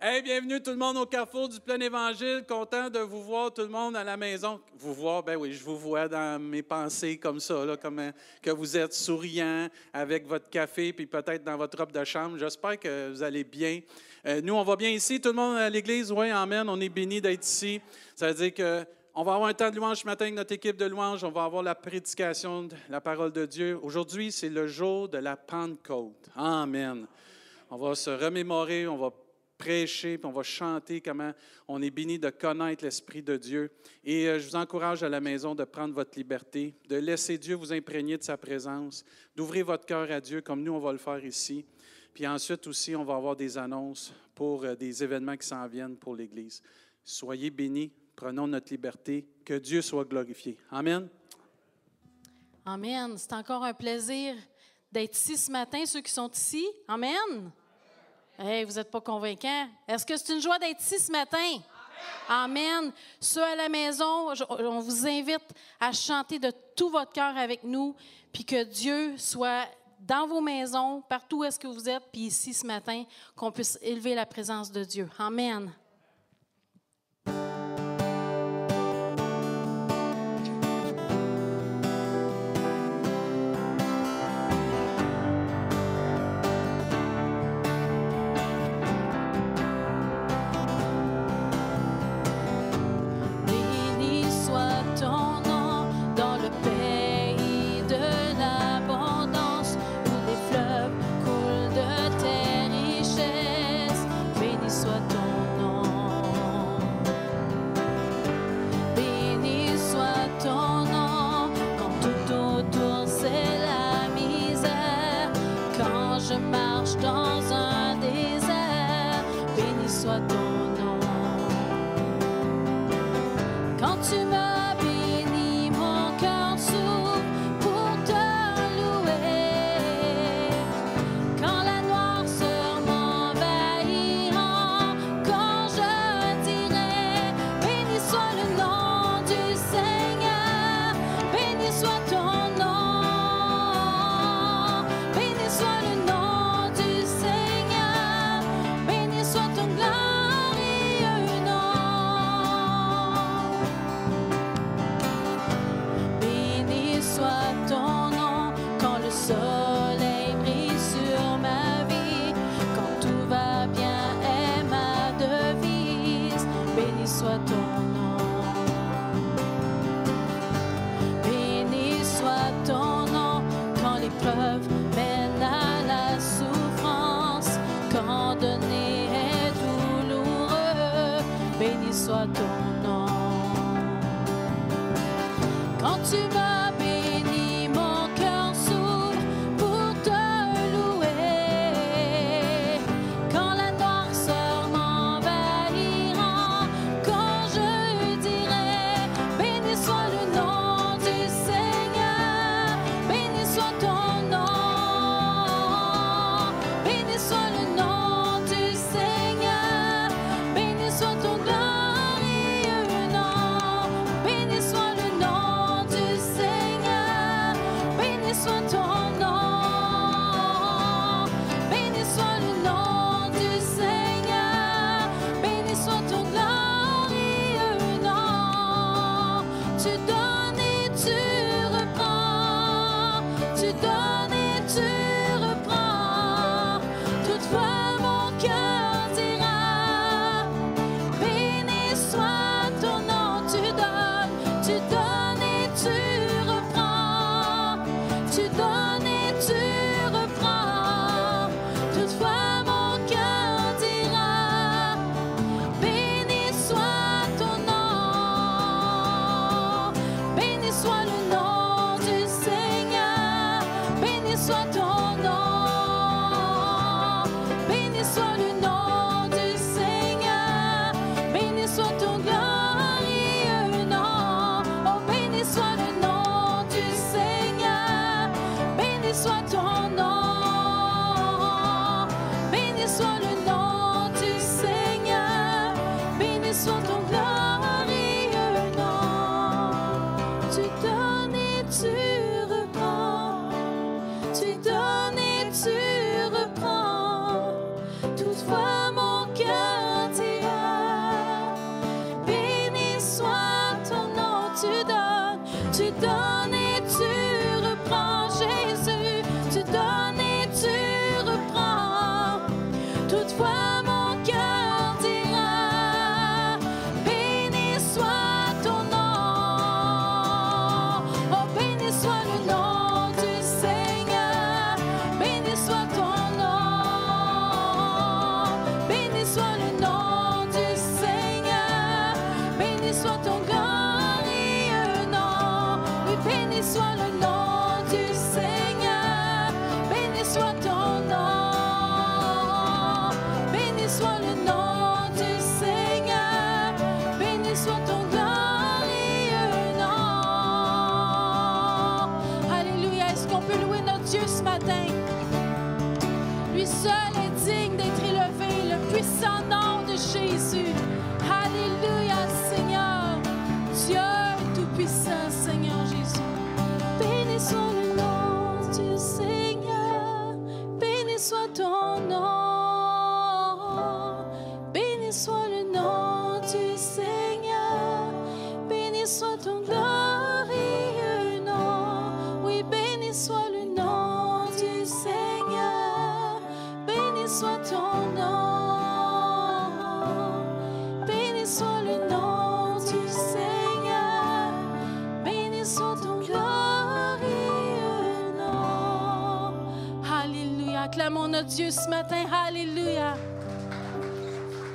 Hey, bienvenue tout le monde au carrefour du plein évangile. Content de vous voir tout le monde à la maison. Vous voir, ben oui, je vous vois dans mes pensées comme ça, là, comme euh, que vous êtes souriant avec votre café, puis peut-être dans votre robe de chambre. J'espère que vous allez bien. Euh, nous, on va bien ici. Tout le monde à l'église, oui, amen. On est béni d'être ici. Ça veut dire que on va avoir un temps de louange ce matin avec notre équipe de louange. On va avoir la prédication de la parole de Dieu. Aujourd'hui, c'est le jour de la Pentecôte. Amen. On va se remémorer, on va prêcher, puis on va chanter comment on est béni de connaître l'Esprit de Dieu. Et euh, je vous encourage à la maison de prendre votre liberté, de laisser Dieu vous imprégner de sa présence, d'ouvrir votre cœur à Dieu comme nous, on va le faire ici. Puis ensuite aussi, on va avoir des annonces pour euh, des événements qui s'en viennent pour l'Église. Soyez bénis, prenons notre liberté, que Dieu soit glorifié. Amen. Amen. C'est encore un plaisir d'être ici ce matin, ceux qui sont ici. Amen. Hey, vous n'êtes pas convaincants. Est-ce que c'est une joie d'être ici ce matin? Amen. Ceux à la maison, on vous invite à chanter de tout votre cœur avec nous, puis que Dieu soit dans vos maisons, partout où est-ce que vous êtes, puis ici ce matin, qu'on puisse élever la présence de Dieu. Amen.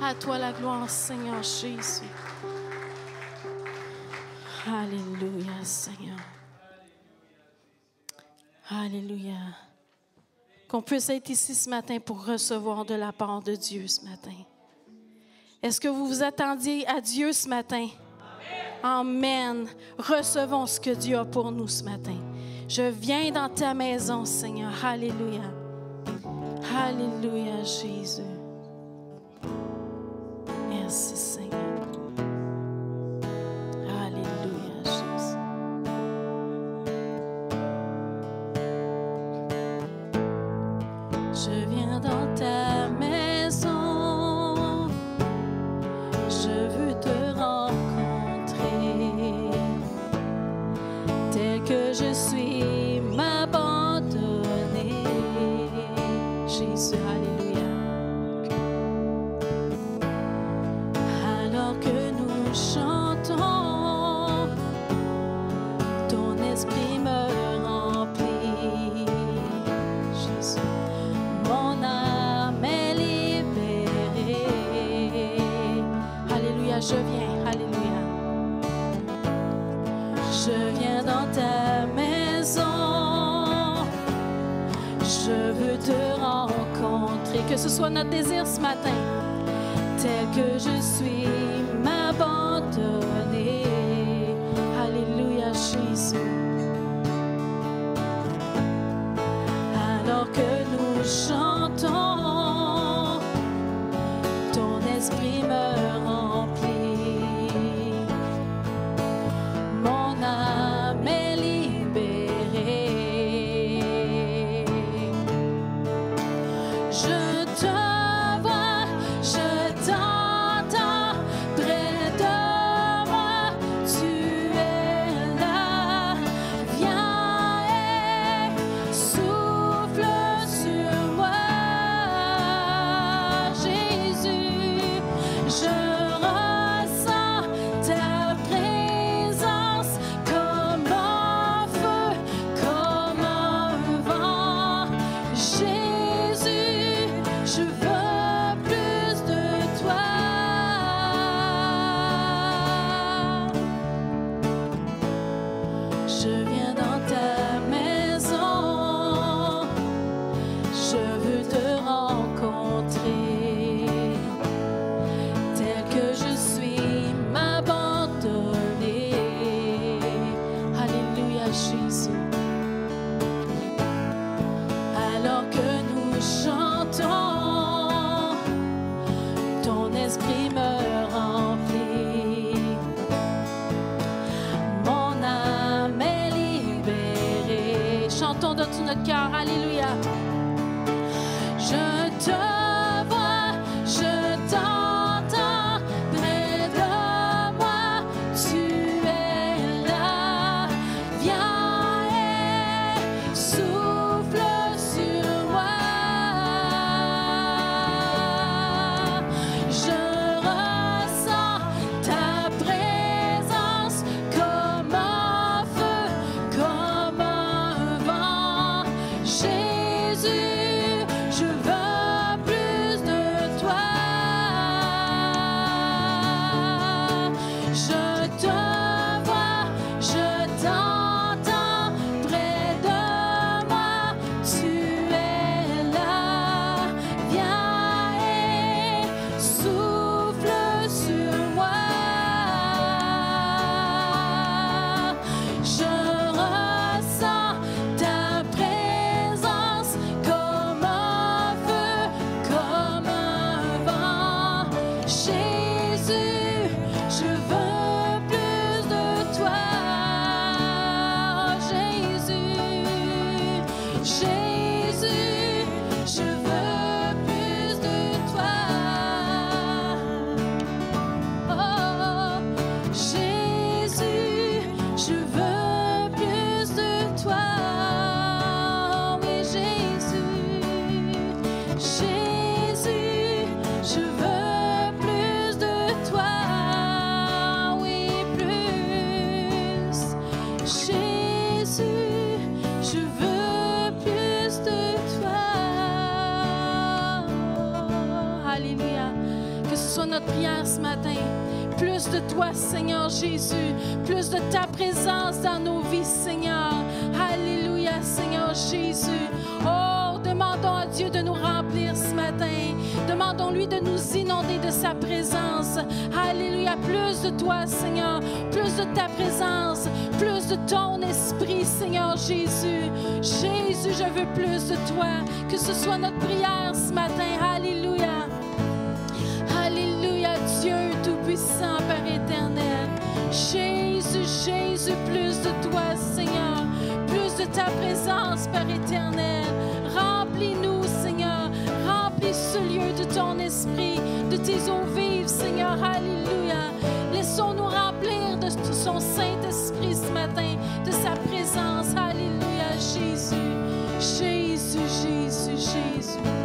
À toi la gloire, Seigneur Jésus. Alléluia, Seigneur. Alléluia. Qu'on puisse être ici ce matin pour recevoir de la part de Dieu ce matin. Est-ce que vous vous attendiez à Dieu ce matin? Amen. Recevons ce que Dieu a pour nous ce matin. Je viens dans ta maison, Seigneur. Alléluia. Alléluia, Jésus. us to sing it. de rencontrer. Que ce soit notre désir ce matin, tel que je suis, m'abandonner. Ta présence dans nos vies, Seigneur. Alléluia, Seigneur Jésus. Oh, demandons à Dieu de nous remplir ce matin. Demandons-lui de nous inonder de sa présence. Alléluia, plus de toi, Seigneur. Plus de ta présence. Plus de ton esprit, Seigneur Jésus. Jésus, je veux plus de toi. Que ce soit notre prière ce matin. Ta présence, Père éternel. Remplis-nous, Seigneur. Remplis ce lieu de ton esprit, de tes eaux vives, Seigneur. Alléluia. Laissons-nous remplir de son Saint-Esprit ce matin, de sa présence. Alléluia, Jésus. Jésus, Jésus, Jésus.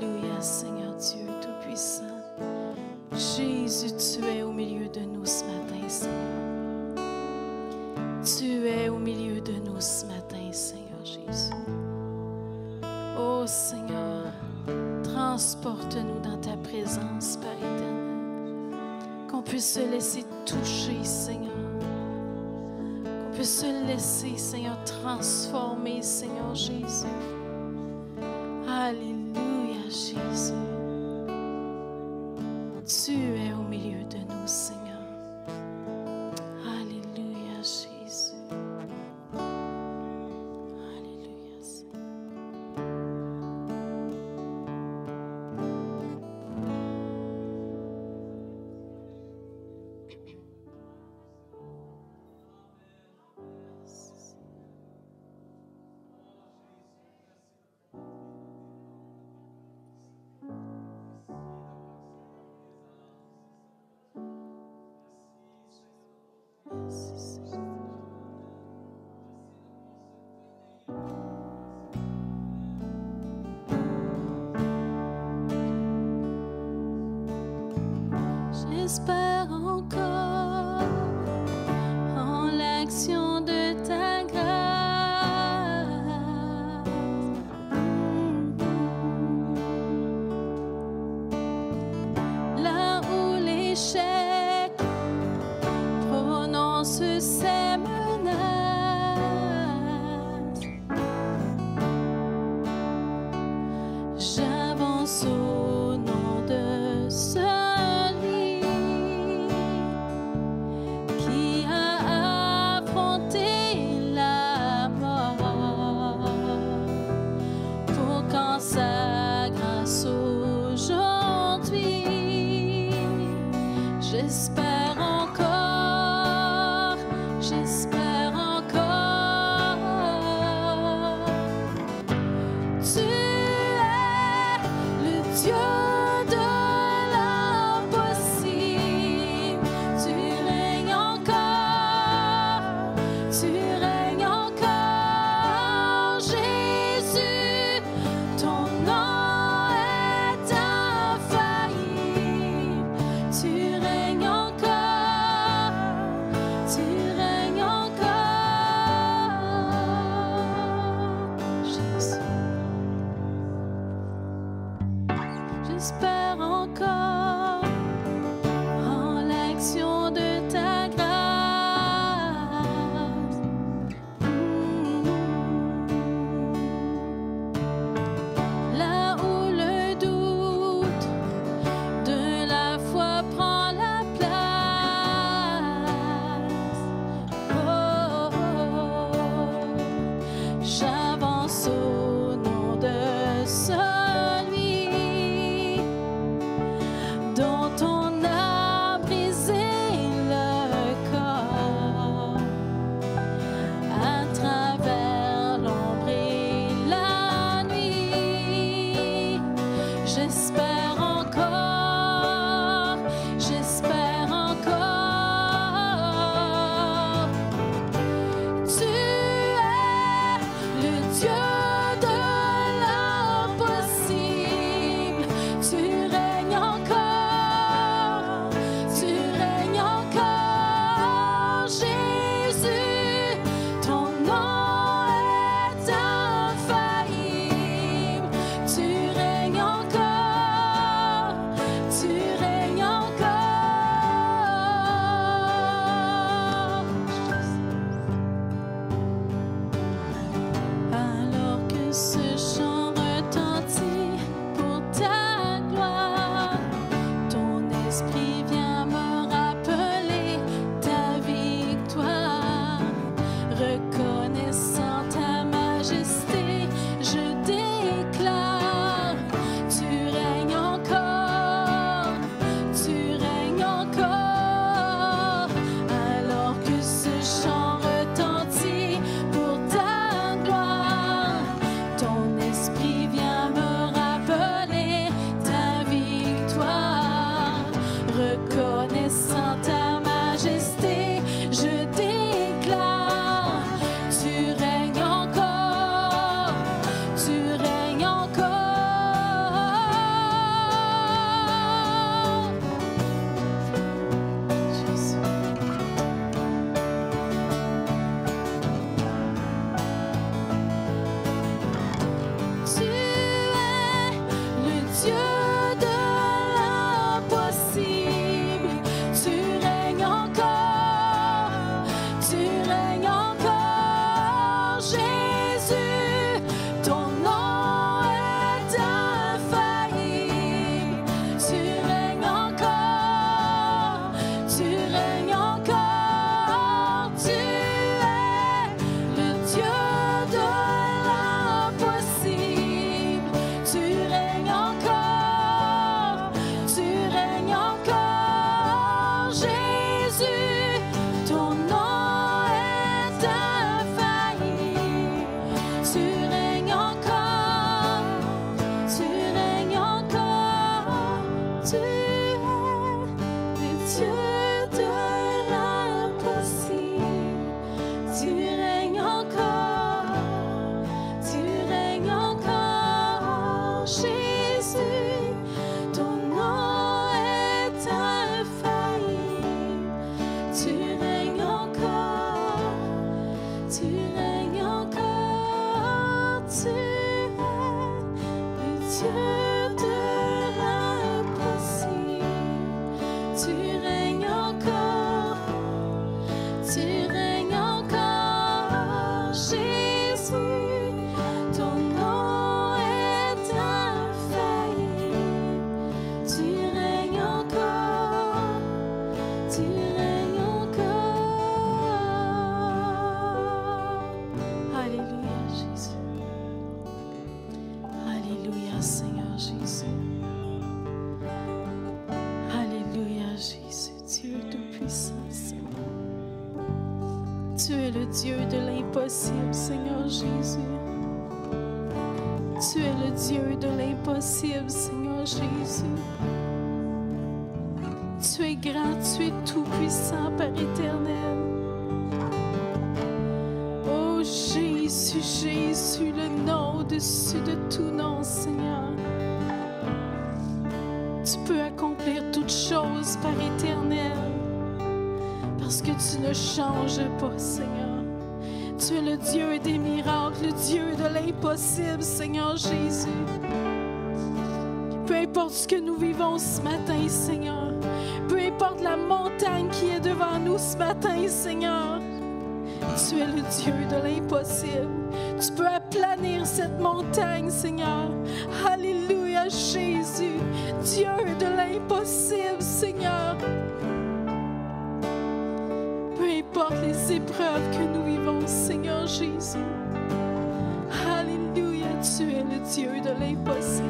Alléluia, Seigneur Dieu Tout-Puissant. Jésus, tu es au milieu de nous ce matin, Seigneur. Tu es au milieu de nous ce matin, Seigneur Jésus. Oh Seigneur, transporte-nous dans ta présence, Père éternel. Qu'on puisse se laisser toucher, Seigneur. Qu'on puisse se laisser, Seigneur, transformer, Seigneur Jésus. change pas, Seigneur. Tu es le Dieu des miracles, le Dieu de l'impossible, Seigneur Jésus. Peu importe ce que nous vivons ce matin, Seigneur. Peu importe la montagne qui est devant nous ce matin, Seigneur. Tu es le Dieu de l'impossible. Tu peux aplanir cette montagne, Seigneur. épreuves que nous vivons, Seigneur Jésus. Alléluia, tu es le Dieu de l'impossible.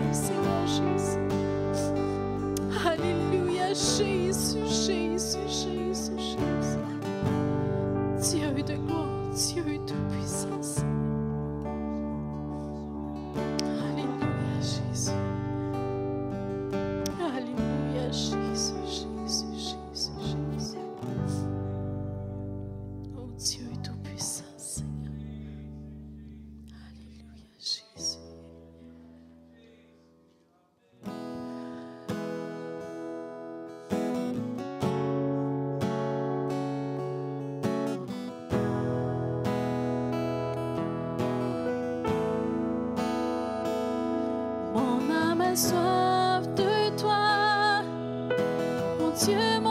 soif de toi, mon Dieu. Mon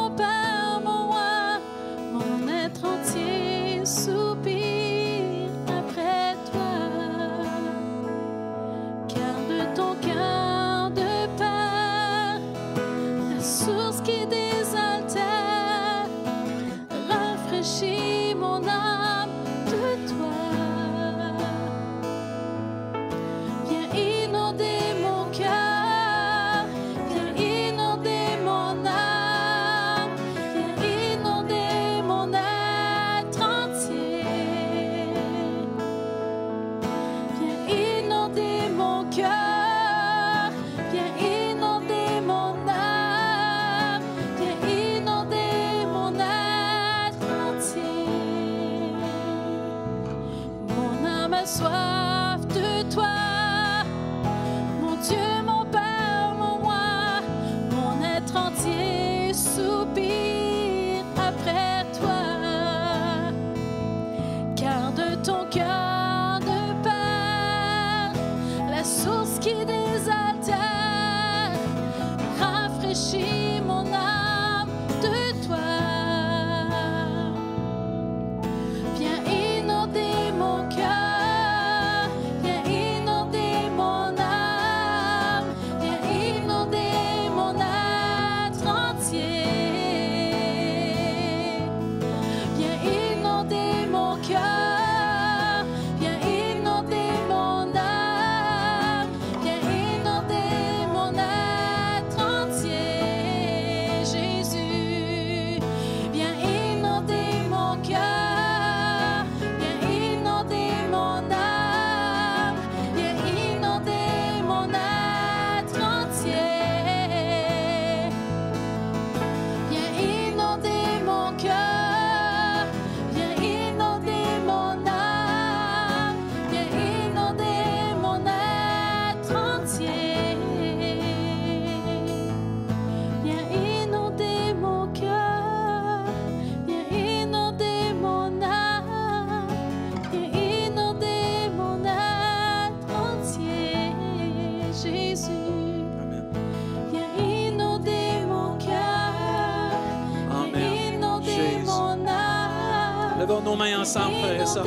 ensemble, frères et sœurs.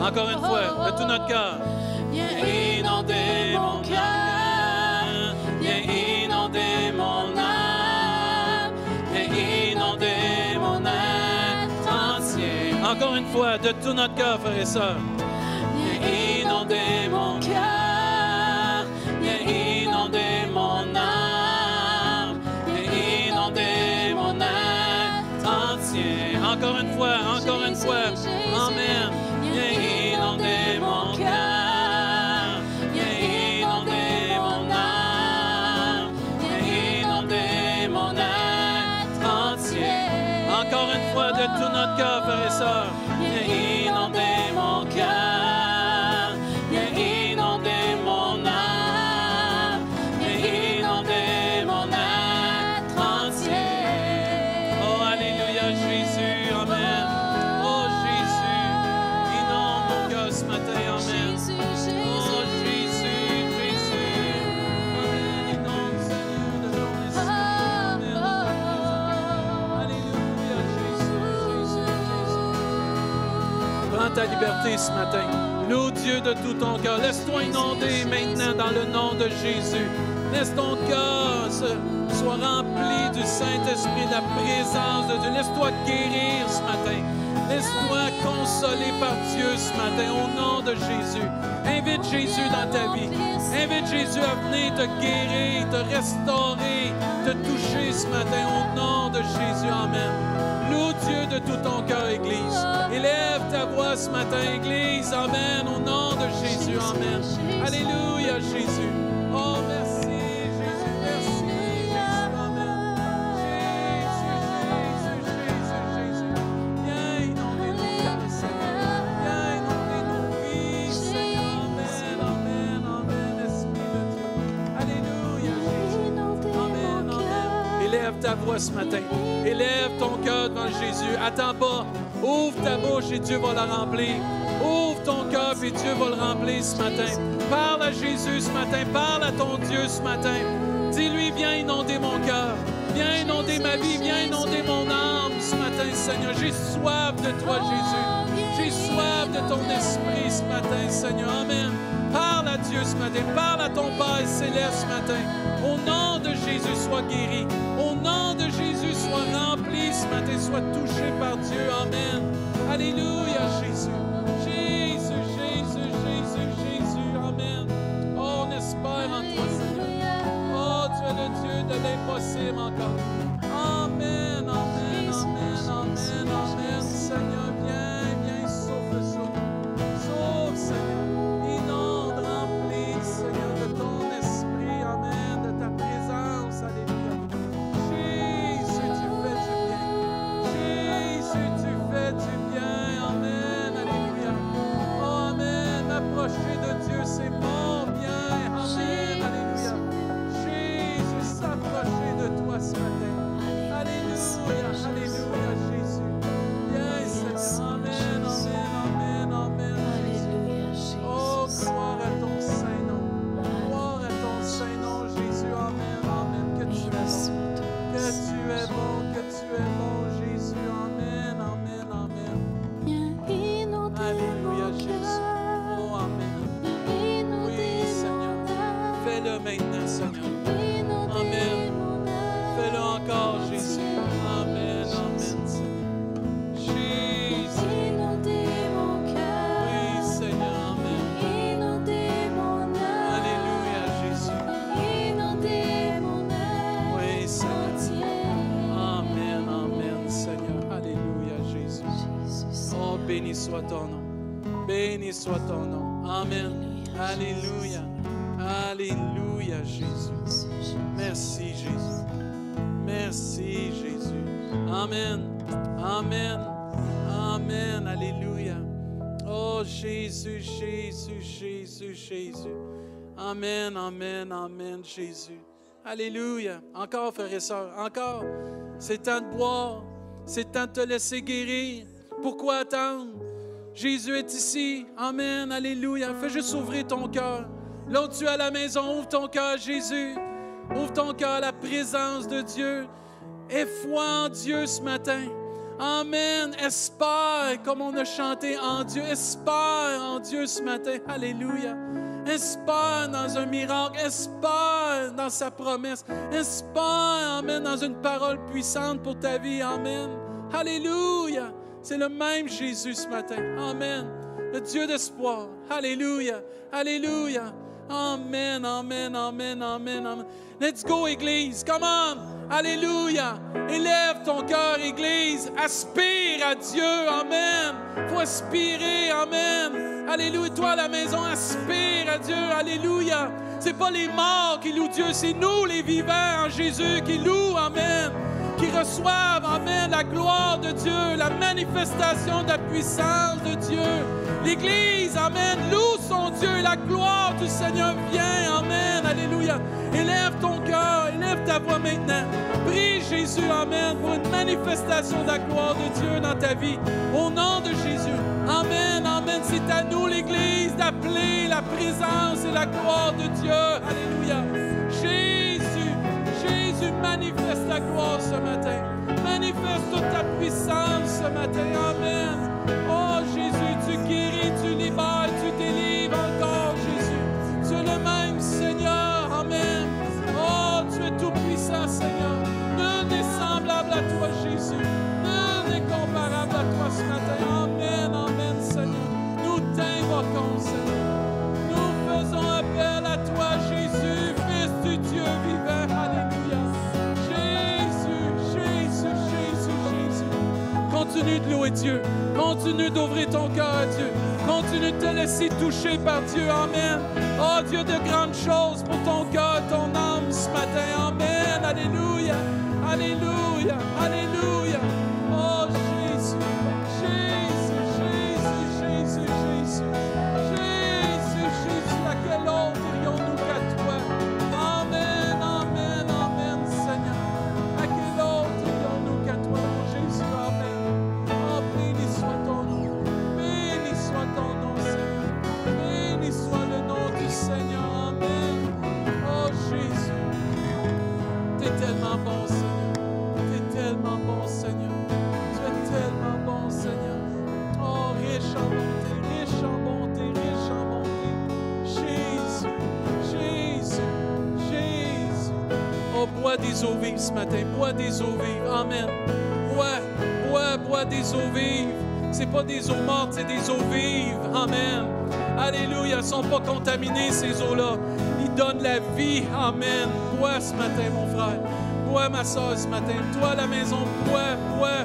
Encore une fois, de tout notre cœur. Viens inonder mon cœur. Viens inonder mon âme. Viens inonder mon âme entier. Encore une fois, de tout notre cœur, frères et sœurs. awesome. Ta liberté ce matin. Loue Dieu de tout ton cœur. Laisse-toi inonder maintenant dans le nom de Jésus. Laisse ton cœur soit rempli du Saint-Esprit, de la présence de Dieu. Laisse-toi guérir ce matin. Laisse-toi consoler par Dieu ce matin au nom de Jésus. Invite Jésus dans ta vie. Invite Jésus à venir te guérir, te restaurer, te toucher ce matin au nom de Jésus. Amen. Loue Dieu de tout ton cœur, Église. Élève ta voix ce matin, Église. Amen. Au nom de Jésus. Amen. Alléluia, Jésus. Oh, merci. Jésus, merci. Jésus, Amen. Jésus, Jésus, Jésus, Jésus. Viens inonder nos cœurs, Seigneur. Viens inonder nos vies, Seigneur. Amen, amen, amen, Esprit de Dieu. Alléluia, Jésus. Amen, amen. Élève ta voix ce matin. Élève Attends pas. Ouvre ta bouche et Dieu va la remplir. Ouvre ton cœur et Dieu va le remplir ce matin. Parle à Jésus ce matin. Parle à ton Dieu ce matin. Dis-lui, viens inonder mon cœur. Viens inonder ma vie. Viens inonder mon âme ce matin, Seigneur. J'ai soif de toi, Jésus. J'ai soif de ton esprit ce matin, Seigneur. Amen. Parle à Dieu ce matin. Parle à ton Père céleste ce matin. Au nom de Jésus, sois guéri. Sois rempli ce matin. Sois touché par Dieu. Amen. Alléluia, Jésus. Jésus, Jésus, Jésus, Jésus. Amen. Oh, on espère en toi, Seigneur. Oh, tu es le Dieu de l'impossible encore. Ton nom. Amen. Alléluia. Alléluia, Jésus. Merci, Jésus. Merci, Jésus. Amen. Amen. Amen. Alléluia. Oh, Jésus, Jésus, Jésus, Jésus. Amen, amen, amen, Jésus. Alléluia. Encore, frères et sœurs, encore. C'est temps de boire. C'est temps de te laisser guérir. Pourquoi attendre? Jésus est ici. Amen. Alléluia. Fais juste ouvrir ton cœur. Là où tu es à la maison, ouvre ton cœur, Jésus. Ouvre ton cœur à la présence de Dieu. Aie foi en Dieu ce matin. Amen. Espère, comme on a chanté en Dieu. Espère en Dieu ce matin. Alléluia. Espère dans un miracle. Espère dans sa promesse. Espère, Amen, dans une parole puissante pour ta vie. Amen. Alléluia. C'est le même Jésus ce matin. Amen. Le Dieu d'espoir. Alléluia. Alléluia. Amen, amen, amen, amen. Let's go, Église. Come on. Alléluia. Élève ton cœur, Église. Aspire à Dieu. Amen. Faut aspirer. Amen. Alléluia. Toi la maison, aspire à Dieu. Alléluia. C'est pas les morts qui louent Dieu, c'est nous les vivants en Jésus qui louent. Amen. Qui reçoivent, Amen, la gloire de Dieu, la manifestation de la puissance de Dieu. L'Église, Amen, loue son Dieu la gloire du Seigneur vient. Amen. Alléluia. Élève ton cœur, élève ta voix maintenant. Prie Jésus, Amen, pour une manifestation de la gloire de Dieu dans ta vie. Au nom de Jésus. Amen, Amen. C'est à nous, l'Église, d'appeler la présence et la gloire de Dieu. Alléluia. Manifeste ta gloire ce matin. Manifeste toute ta puissance ce matin. Amen. Oh Jésus, tu guéris, tu libères, tu délivres encore, Jésus. Tu es le même Seigneur. Amen. Oh, tu es tout puissant, Seigneur. Continue de louer Dieu. Continue d'ouvrir ton cœur à Dieu. Continue de te laisser toucher par Dieu. Amen. Oh Dieu de grandes choses pour ton cœur, ton âme ce matin. Amen. Alléluia. Alléluia. Alléluia. Des eaux vives ce matin. Bois des eaux vives. Amen. Bois, bois, bois des eaux vives. C'est pas des eaux mortes, c'est des eaux vives. Amen. Alléluia. Elles sont pas contaminées, ces eaux-là. Ils donnent la vie. Amen. Bois ce matin, mon frère. Bois, ma soeur, ce matin. Toi, la maison, bois, bois.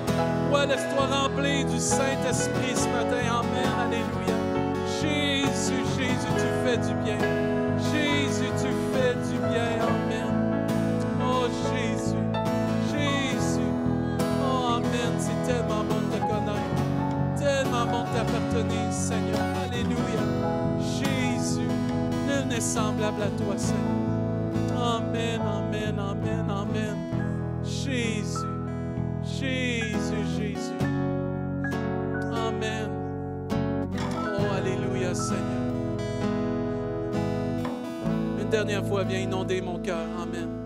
Bois, laisse-toi remplir du Saint-Esprit ce matin. Amen. Alléluia. Jésus, Jésus, tu fais du bien. Jésus, tu fais du bien. T'appartenir, Seigneur. Alléluia. Jésus. Nul n'est semblable à toi, Seigneur. Amen, amen, amen, amen. Jésus. Jésus, Jésus. Amen. Oh, Alléluia, Seigneur. Une dernière fois, viens inonder mon cœur. Amen.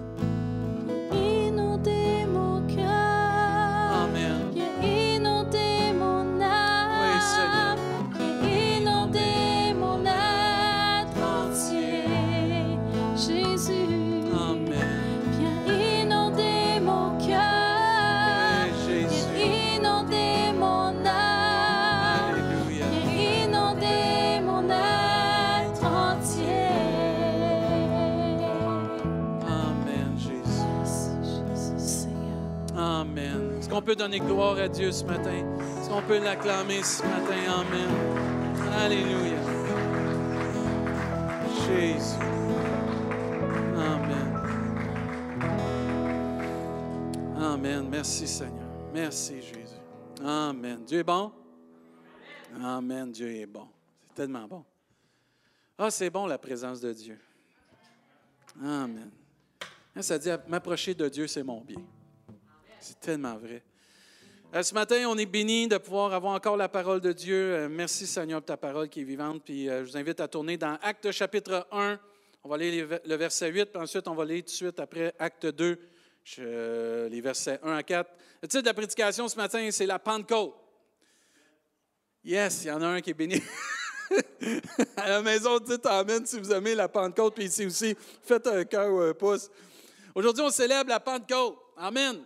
Donner gloire à Dieu ce matin? Est-ce qu'on peut l'acclamer ce matin? Amen. Alléluia. Jésus. Amen. Amen. Merci Seigneur. Merci Jésus. Amen. Dieu est bon? Amen. Dieu est bon. C'est tellement bon. Ah, c'est bon la présence de Dieu. Amen. Ça dit, m'approcher de Dieu, c'est mon bien. C'est tellement vrai. Euh, ce matin, on est béni de pouvoir avoir encore la parole de Dieu. Euh, merci Seigneur pour ta parole qui est vivante. Puis euh, je vous invite à tourner dans Actes chapitre 1. On va lire le verset 8, puis ensuite on va lire tout de suite après Acte 2, je- les versets 1 à 4. Le titre de la prédication ce matin, c'est la Pentecôte. Yes, il y en a un qui est béni. à la maison, dites Amen si vous aimez la Pentecôte, puis ici aussi, faites un cœur ou un pouce. Aujourd'hui, on célèbre la Pentecôte. Amen.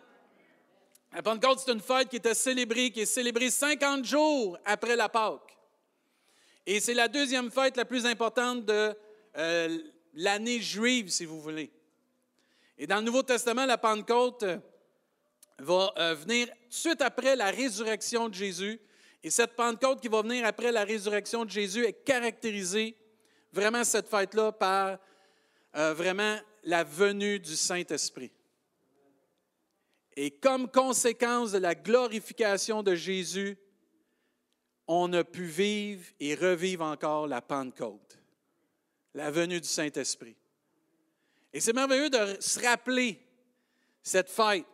La Pentecôte, c'est une fête qui était célébrée, qui est célébrée 50 jours après la Pâque. Et c'est la deuxième fête la plus importante de euh, l'année juive, si vous voulez. Et dans le Nouveau Testament, la Pentecôte euh, va euh, venir de suite après la résurrection de Jésus. Et cette Pentecôte qui va venir après la résurrection de Jésus est caractérisée, vraiment cette fête-là, par vraiment la venue du Saint-Esprit. Et comme conséquence de la glorification de Jésus, on a pu vivre et revivre encore la Pentecôte, la venue du Saint-Esprit. Et c'est merveilleux de se rappeler cette fête.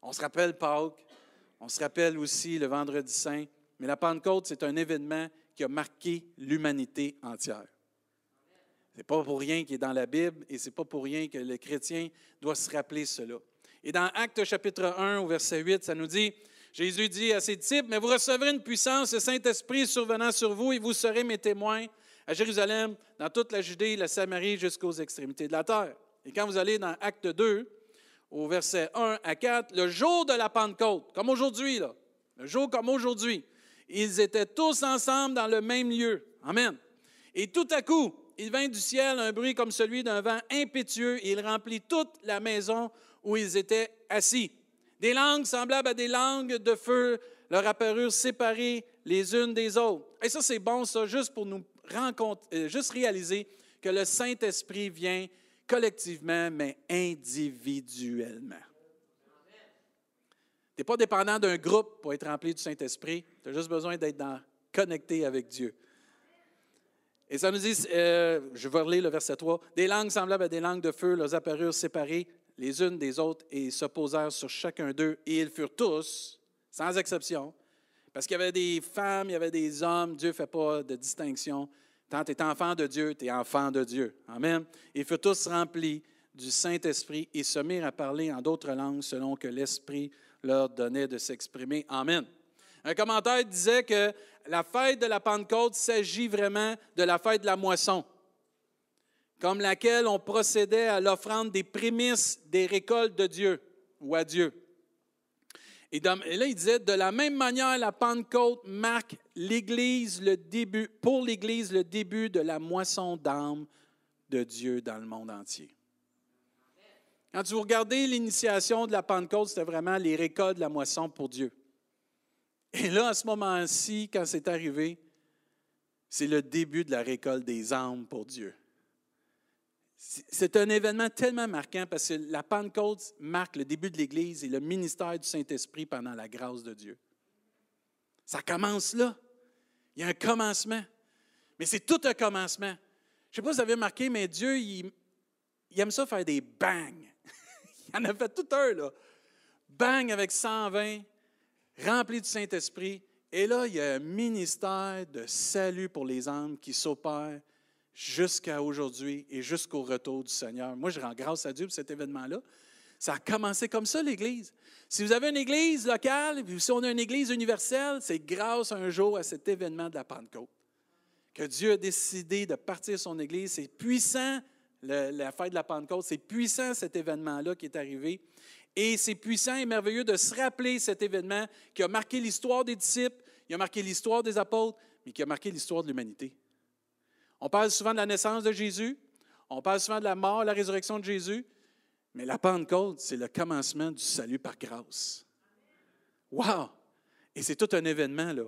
On se rappelle Pâques, on se rappelle aussi le Vendredi Saint, mais la Pentecôte, c'est un événement qui a marqué l'humanité entière. Ce n'est pas pour rien qu'il est dans la Bible et ce n'est pas pour rien que le chrétien doit se rappeler cela. Et dans Actes chapitre 1 au verset 8, ça nous dit, Jésus dit à ses disciples, mais vous recevrez une puissance, le Saint-Esprit survenant sur vous, et vous serez mes témoins à Jérusalem, dans toute la Judée, la Samarie, jusqu'aux extrémités de la terre. Et quand vous allez dans Acte 2, au verset 1 à 4, le jour de la Pentecôte, comme aujourd'hui, là, le jour comme aujourd'hui, ils étaient tous ensemble dans le même lieu. Amen. Et tout à coup, il vint du ciel un bruit comme celui d'un vent impétueux et il remplit toute la maison où ils étaient assis. Des langues semblables à des langues de feu leur apparurent séparées les unes des autres. Et ça, c'est bon, ça, juste pour nous rencontrer, euh, juste réaliser que le Saint-Esprit vient collectivement, mais individuellement. Tu n'es pas dépendant d'un groupe pour être rempli du Saint-Esprit. Tu as juste besoin d'être connecté avec Dieu. Et ça nous dit, euh, je vais relire le verset 3, des langues semblables à des langues de feu leur apparurent séparées les unes des autres et se posèrent sur chacun d'eux. Et ils furent tous, sans exception, parce qu'il y avait des femmes, il y avait des hommes, Dieu ne fait pas de distinction. Quand tu es enfant de Dieu, tu es enfant de Dieu. Amen. Ils furent tous remplis du Saint-Esprit et se mirent à parler en d'autres langues selon que l'Esprit leur donnait de s'exprimer. Amen. Un commentaire disait que la fête de la Pentecôte s'agit vraiment de la fête de la moisson, comme laquelle on procédait à l'offrande des prémices des récoltes de Dieu ou à Dieu. Et, là, il disait, de la même manière, la Pentecôte marque l'Église, le début, pour l'Église, le début de la moisson d'âme de Dieu dans le monde entier. Quand vous regardez l'initiation de la Pentecôte, c'était vraiment les récoltes de la moisson pour Dieu. Et là, à ce moment-ci, quand c'est arrivé, c'est le début de la récolte des âmes pour Dieu. C'est un événement tellement marquant parce que la Pentecôte marque le début de l'Église et le ministère du Saint-Esprit pendant la grâce de Dieu. Ça commence là. Il y a un commencement. Mais c'est tout un commencement. Je ne sais pas si vous avez remarqué, mais Dieu, il, aime ça faire des bangs. il en a fait tout un, là. Bang avec 120, rempli du Saint-Esprit. Et là, il y a un ministère de salut pour les âmes qui s'opère jusqu'à aujourd'hui et jusqu'au retour du Seigneur. Moi, je rends grâce à Dieu pour cet événement-là. Ça a commencé comme ça, l'Église. Si vous avez une Église locale, si on a une Église universelle, c'est grâce un jour à cet événement de la Pentecôte que Dieu a décidé de partir son Église. C'est puissant, la fête de la Pentecôte, c'est puissant cet événement-là qui est arrivé. Et c'est puissant et merveilleux de se rappeler cet événement qui a marqué l'histoire des disciples, qui a marqué l'histoire des apôtres, mais qui a marqué l'histoire de l'humanité. On parle souvent de la naissance de Jésus, on parle souvent de la mort, la résurrection de Jésus, mais la Pentecôte, c'est le commencement du salut par grâce. Wow! Et c'est tout un événement, là.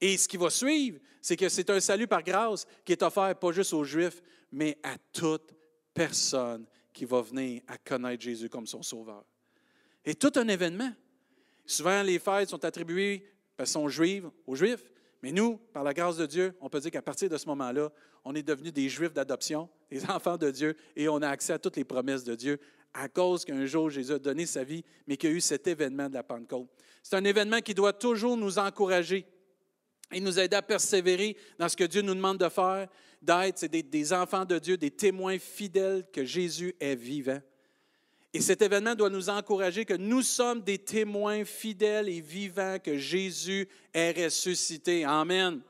Et ce qui va suivre, c'est que c'est un salut par grâce qui est offert pas juste aux Juifs, mais à toute personne qui va venir à connaître Jésus comme son sauveur. Et tout un événement. Souvent, les fêtes sont attribuées parce sont juives aux Juifs, mais nous, par la grâce de Dieu, on peut dire qu'à partir de ce moment-là, on est devenus des Juifs d'adoption, des enfants de Dieu, et on a accès à toutes les promesses de Dieu à cause qu'un jour Jésus a donné sa vie, mais qu'il y a eu cet événement de la Pentecôte. C'est un événement qui doit toujours nous encourager et nous aider à persévérer dans ce que Dieu nous demande de faire, d'être des, des enfants de Dieu, des témoins fidèles que Jésus est vivant. Et cet événement doit nous encourager que nous sommes des témoins fidèles et vivants que Jésus est ressuscité. Amen.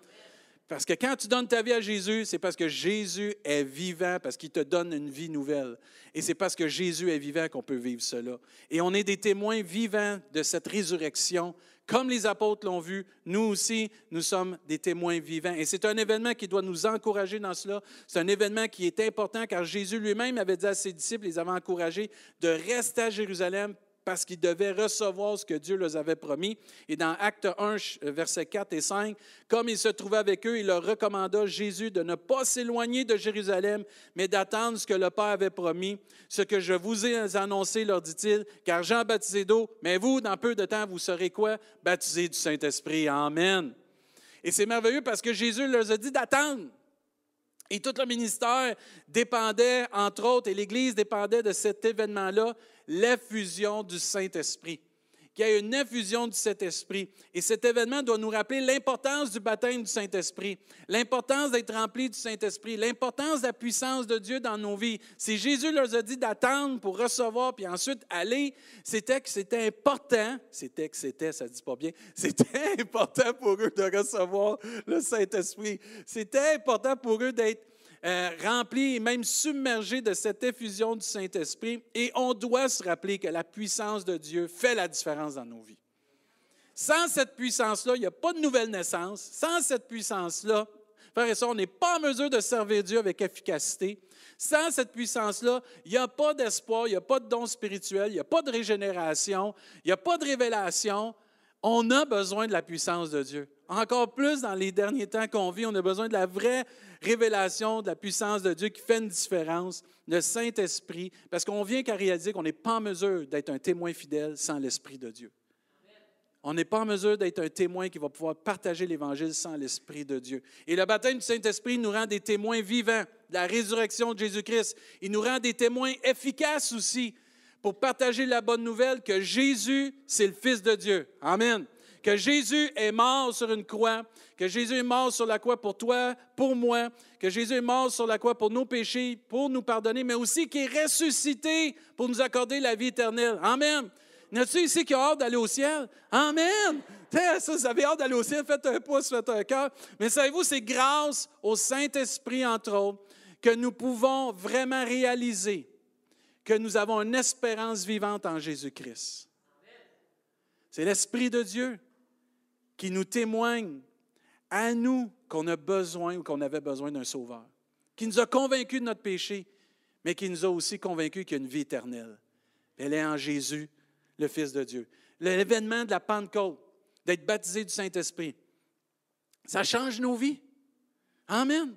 Parce que quand tu donnes ta vie à Jésus, c'est parce que Jésus est vivant, parce qu'il te donne une vie nouvelle. Et c'est parce que Jésus est vivant qu'on peut vivre cela. Et on est des témoins vivants de cette résurrection comme les apôtres l'ont vu, nous aussi, nous sommes des témoins vivants. Et c'est un événement qui doit nous encourager dans cela. C'est un événement qui est important car Jésus lui-même avait dit à ses disciples, les avait encouragés de rester à Jérusalem parce qu'ils devaient recevoir ce que Dieu leur avait promis. Et dans Acte 1, versets 4 et 5, comme il se trouvait avec eux, il leur recommanda Jésus de ne pas s'éloigner de Jérusalem, mais d'attendre ce que le Père avait promis. Ce que je vous ai annoncé, leur dit-il, car Jean baptisé d'eau, mais vous, dans peu de temps, vous serez quoi? Baptisés du Saint-Esprit. Amen. Et c'est merveilleux parce que Jésus leur a dit d'attendre. Et tout le ministère dépendait, entre autres, et l'Église dépendait de cet événement-là, l'effusion du Saint-Esprit, qu'il y ait une infusion du Saint-Esprit. Et cet événement doit nous rappeler l'importance du baptême du Saint-Esprit, l'importance d'être rempli du Saint-Esprit, l'importance de la puissance de Dieu dans nos vies. Si Jésus leur a dit d'attendre pour recevoir, puis ensuite aller, c'était que c'était important, c'était que c'était, ça ne dit pas bien, c'était important pour eux de recevoir le Saint-Esprit. C'était important pour eux d'être euh, rempli et même submergé de cette effusion du Saint-Esprit. Et on doit se rappeler que la puissance de Dieu fait la différence dans nos vies. Sans cette puissance-là, il n'y a pas de nouvelle naissance. Sans cette puissance-là, frères et sœurs, on n'est pas en mesure de servir Dieu avec efficacité. Sans cette puissance-là, il n'y a pas d'espoir, il n'y a pas de don spirituel, il n'y a pas de régénération, il n'y a pas de révélation. On a besoin de la puissance de Dieu. Encore plus dans les derniers temps qu'on vit, on a besoin de la vraie révélation de la puissance de Dieu qui fait une différence, le Saint-Esprit, parce qu'on vient qu'à réaliser qu'on n'est pas en mesure d'être un témoin fidèle sans l'Esprit de Dieu. On n'est pas en mesure d'être un témoin qui va pouvoir partager l'Évangile sans l'Esprit de Dieu. Et le baptême du Saint-Esprit nous rend des témoins vivants de la résurrection de Jésus-Christ. Il nous rend des témoins efficaces aussi pour partager la bonne nouvelle que Jésus, c'est le Fils de Dieu. Amen que Jésus est mort sur une croix, que Jésus est mort sur la croix pour toi, pour moi, que Jésus est mort sur la croix pour nos péchés, pour nous pardonner, mais aussi qu'il est ressuscité pour nous accorder la vie éternelle. Amen. A-t-il ici qui a hâte d'aller au ciel? Amen. Ça, vous avez hâte d'aller au ciel, faites un pouce, faites un cœur. Mais savez-vous, c'est grâce au Saint-Esprit, entre autres, que nous pouvons vraiment réaliser que nous avons une espérance vivante en Jésus-Christ. C'est l'Esprit de Dieu qui nous témoigne à nous qu'on a besoin ou qu'on avait besoin d'un sauveur, qui nous a convaincus de notre péché, mais qui nous a aussi convaincus qu'il y a une vie éternelle. Elle est en Jésus, le Fils de Dieu. L'événement de la Pentecôte, d'être baptisé du Saint-Esprit, ça change nos vies. Amen.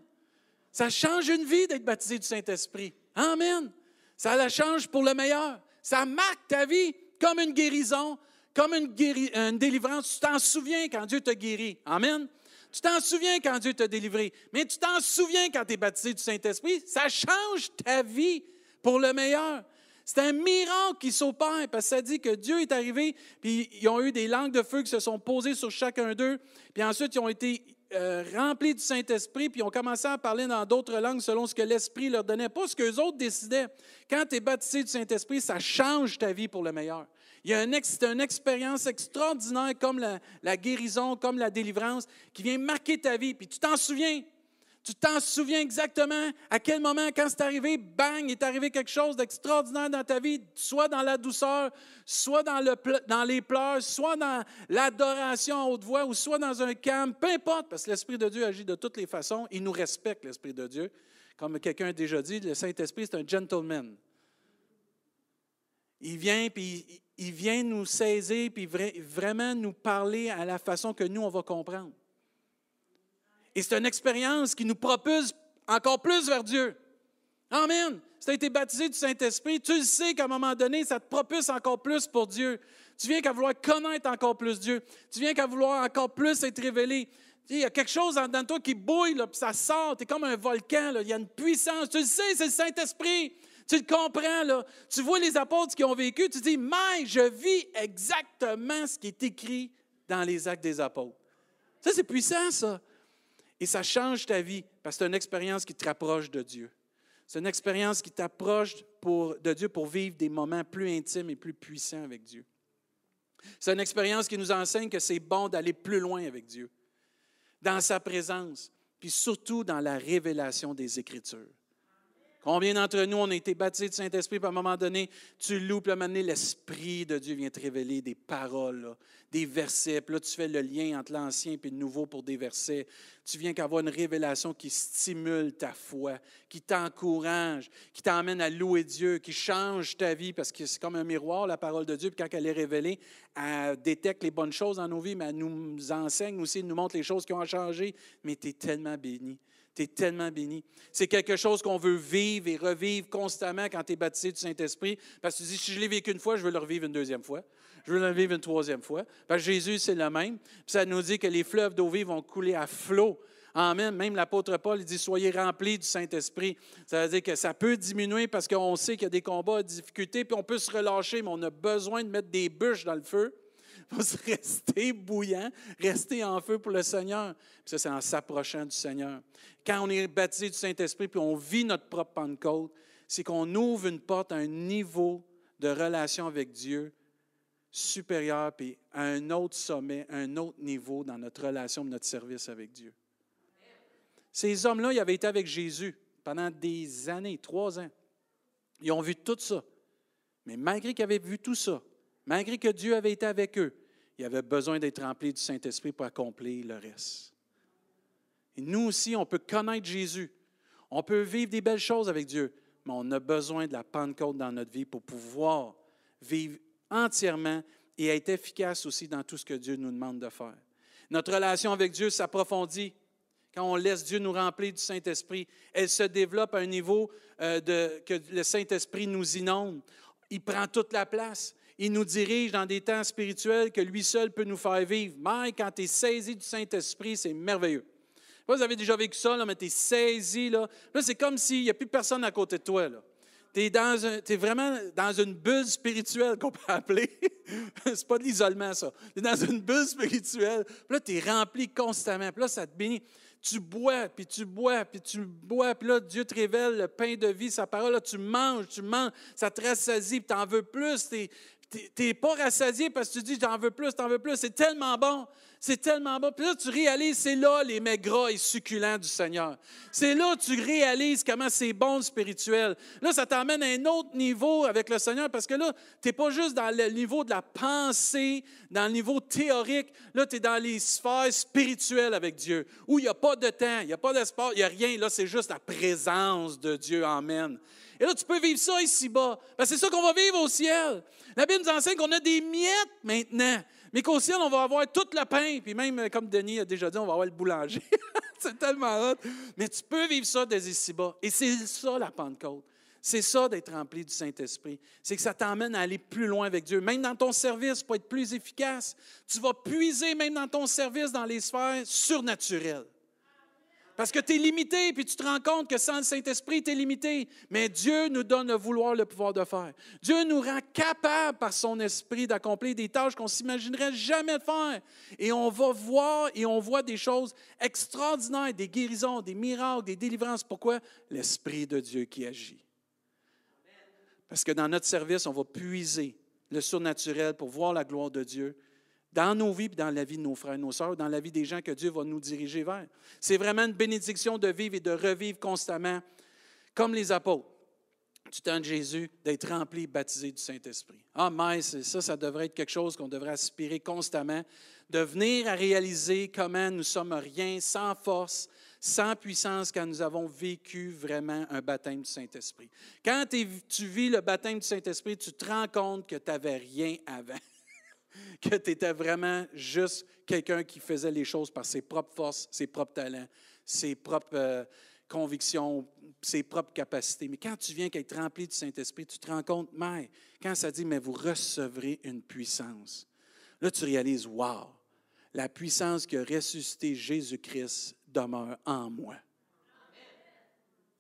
Ça change une vie d'être baptisé du Saint-Esprit. Amen. Ça la change pour le meilleur. Ça marque ta vie comme une guérison, comme une, délivrance. Tu t'en souviens quand Dieu t'a guéri. Amen. Tu t'en souviens quand Dieu t'a délivré. Mais tu t'en souviens quand tu es baptisé du Saint-Esprit. Ça change ta vie pour le meilleur. C'est un miracle qui s'opère parce que ça dit que Dieu est arrivé, puis ils ont eu des langues de feu qui se sont posées sur chacun d'eux, puis ensuite ils ont été euh, remplis du Saint-Esprit, puis ils ont commencé à parler dans d'autres langues selon ce que l'Esprit leur donnait, pas ce qu'eux autres décidaient. Quand tu es baptisé du Saint-Esprit, ça change ta vie pour le meilleur. Il y a une, une expérience extraordinaire comme la, guérison, comme la délivrance, qui vient marquer ta vie. Puis tu t'en souviens. Tu t'en souviens exactement à quel moment, quand c'est arrivé, bang, il est arrivé quelque chose d'extraordinaire dans ta vie, soit dans la douceur, soit dans, le, dans les pleurs, soit dans l'adoration à haute voix, ou soit dans un calme, peu importe, parce que l'Esprit de Dieu agit de toutes les façons. Il nous respecte, l'Esprit de Dieu. Comme quelqu'un a déjà dit, le Saint-Esprit, c'est un gentleman. Il vient, puis il vient nous saisir, puis vraiment nous parler à la façon que nous, on va comprendre. Et c'est une expérience qui nous propulse encore plus vers Dieu. Amen. Si tu as été baptisé du Saint-Esprit, tu le sais qu'à un moment donné, ça te propulse encore plus pour Dieu. Tu viens qu'à vouloir connaître encore plus Dieu. Tu viens qu'à vouloir encore plus être révélé. Il y a quelque chose dans toi qui bouille, puis ça sort. Tu es comme un volcan. Il y a une puissance. Tu le sais, c'est le Saint-Esprit. Tu le comprends, là. Tu vois les apôtres qui ont vécu, tu dis, mais je vis exactement ce qui est écrit dans les actes des apôtres. Ça, c'est puissant, ça. Et ça change ta vie parce que c'est une expérience qui te rapproche de Dieu. C'est une expérience qui t'approche de Dieu pour vivre des moments plus intimes et plus puissants avec Dieu. C'est une expérience qui nous enseigne que c'est bon d'aller plus loin avec Dieu, dans sa présence, puis surtout dans la révélation des Écritures. Combien d'entre nous, on été baptisés du Saint-Esprit, puis à un moment donné, tu loupes, à un moment donné, l'Esprit de Dieu vient te révéler des paroles, des versets. Puis là, tu fais le lien entre l'Ancien et le Nouveau pour des versets. Tu viens qu'avoir une révélation qui stimule ta foi, qui t'encourage, qui t'emmène à louer Dieu, qui change ta vie, parce que c'est comme un miroir, la parole de Dieu. Puis quand elle est révélée, elle détecte les bonnes choses dans nos vies, mais elle nous enseigne aussi, elle nous montre les choses qui ont changé. Mais tu es tellement béni. Tu es tellement béni. C'est quelque chose qu'on veut vivre et revivre constamment quand tu es baptisé du Saint-Esprit. Parce que tu dis, si je l'ai vécu une fois, je veux le revivre une deuxième fois. Je veux le revivre une troisième fois. Parce que Jésus, c'est le même. Puis ça nous dit que les fleuves d'eau vive vont couler à flot. Amen. Même l'apôtre Paul il dit Soyez remplis du Saint-Esprit. Ça veut dire que ça peut diminuer parce qu'on sait qu'il y a des combats, des difficultés, puis on peut se relâcher, mais on a besoin de mettre des bûches dans le feu Faut rester bouillant, rester en feu pour le Seigneur. ça, c'est en s'approchant du Seigneur. Quand on est baptisé du Saint-Esprit, puis on vit notre propre Pentecôte, c'est qu'on ouvre une porte à un niveau de relation avec Dieu supérieur, puis à un autre sommet, un autre niveau dans notre relation, notre service avec Dieu. Ces hommes-là, ils avaient été avec Jésus pendant des années, trois ans. Ils ont vu tout ça. Mais malgré qu'ils avaient vu tout ça, malgré que Dieu avait été avec eux, ils avaient besoin d'être remplis du Saint-Esprit pour accomplir le reste. Nous aussi, on peut connaître Jésus. On peut vivre des belles choses avec Dieu, mais on a besoin de la Pentecôte dans notre vie pour pouvoir vivre entièrement et être efficace aussi dans tout ce que Dieu nous demande de faire. Notre relation avec Dieu s'approfondit quand on laisse Dieu nous remplir du Saint-Esprit. Elle se développe à un niveau euh, que le Saint-Esprit nous inonde. Il prend toute la place. Il nous dirige dans des temps spirituels que lui seul peut nous faire vivre. Mais quand tu es saisi du Saint-Esprit, c'est merveilleux. Vous avez déjà vécu ça, là, mais tu es saisi. Là, là c'est comme s'il n'y a plus personne à côté de toi. Tu es, vraiment dans une bulle spirituelle qu'on peut appeler. c'est pas de l'isolement, ça. Tu dans une bulle spirituelle. Puis là, tu rempli constamment. Puis là, ça te bénit tu bois, puis tu bois, puis tu bois, puis là, Dieu te révèle le pain de vie, sa parole, tu manges, tu manges, ça te rassasie, puis tu veux plus. N'es pas rassasié parce que tu dis, j'en veux plus, t'en veux plus. C'est tellement bon. C'est tellement bon. Puis là, tu réalises, c'est là les mets gras et succulents du Seigneur. C'est là que tu réalises comment c'est bon spirituel. Là, ça t'emmène à un autre niveau avec le Seigneur parce que là, tu n'es pas juste dans le niveau de la pensée, dans le niveau théorique. Là, tu es dans les sphères spirituelles avec Dieu, où il n'y a pas de temps, il n'y a pas d'espace, il n'y a rien. Là, c'est juste la présence de Dieu. Amen. Et là, tu peux vivre ça ici-bas. Que c'est ça qu'on va vivre au ciel. La Bible nous enseigne qu'on a des miettes maintenant. Mais qu'au ciel, on va avoir tout le pain. Puis même, comme Denis a déjà dit, on va avoir le boulanger. c'est tellement hot. Mais tu peux vivre ça dès ici-bas. Et c'est ça la Pentecôte. C'est ça d'être rempli du Saint-Esprit. C'est que ça t'emmène à aller plus loin avec Dieu. Même dans ton service, pour être plus efficace, tu vas puiser même dans ton service dans les sphères surnaturelles. Parce que tu es limité, puis tu te rends compte que sans le Saint-Esprit, tu es limité. Mais Dieu nous donne le vouloir, le pouvoir de faire. Dieu nous rend capable par son esprit d'accomplir des tâches qu'on ne s'imaginerait jamais de faire. Et on va voir et on voit des choses extraordinaires, des guérisons, des miracles, des délivrances. Pourquoi? L'Esprit de Dieu qui agit. Parce que dans notre service, on va puiser le surnaturel pour voir la gloire de Dieu dans nos vies, dans la vie de nos frères et nos sœurs, dans la vie des gens que Dieu va nous diriger vers. C'est vraiment une bénédiction de vivre et de revivre constamment, comme les apôtres du temps de Jésus, d'être remplis, baptisés du Saint-Esprit. Ah, mais ça, ça devrait être quelque chose qu'on devrait aspirer constamment, de venir à réaliser comment nous sommes rien, sans force, sans puissance, quand nous avons vécu vraiment un baptême du Saint-Esprit. Quand tu vis le baptême du Saint-Esprit, tu te rends compte que tu n'avais rien avant que tu étais vraiment juste quelqu'un qui faisait les choses par ses propres forces, ses propres talents, ses propres euh, convictions, ses propres capacités. Mais quand tu viens être rempli du Saint-Esprit, tu te rends compte, mais quand ça dit, mais vous recevrez une puissance, là tu réalises, wow, la puissance qui a ressuscité Jésus-Christ demeure en moi.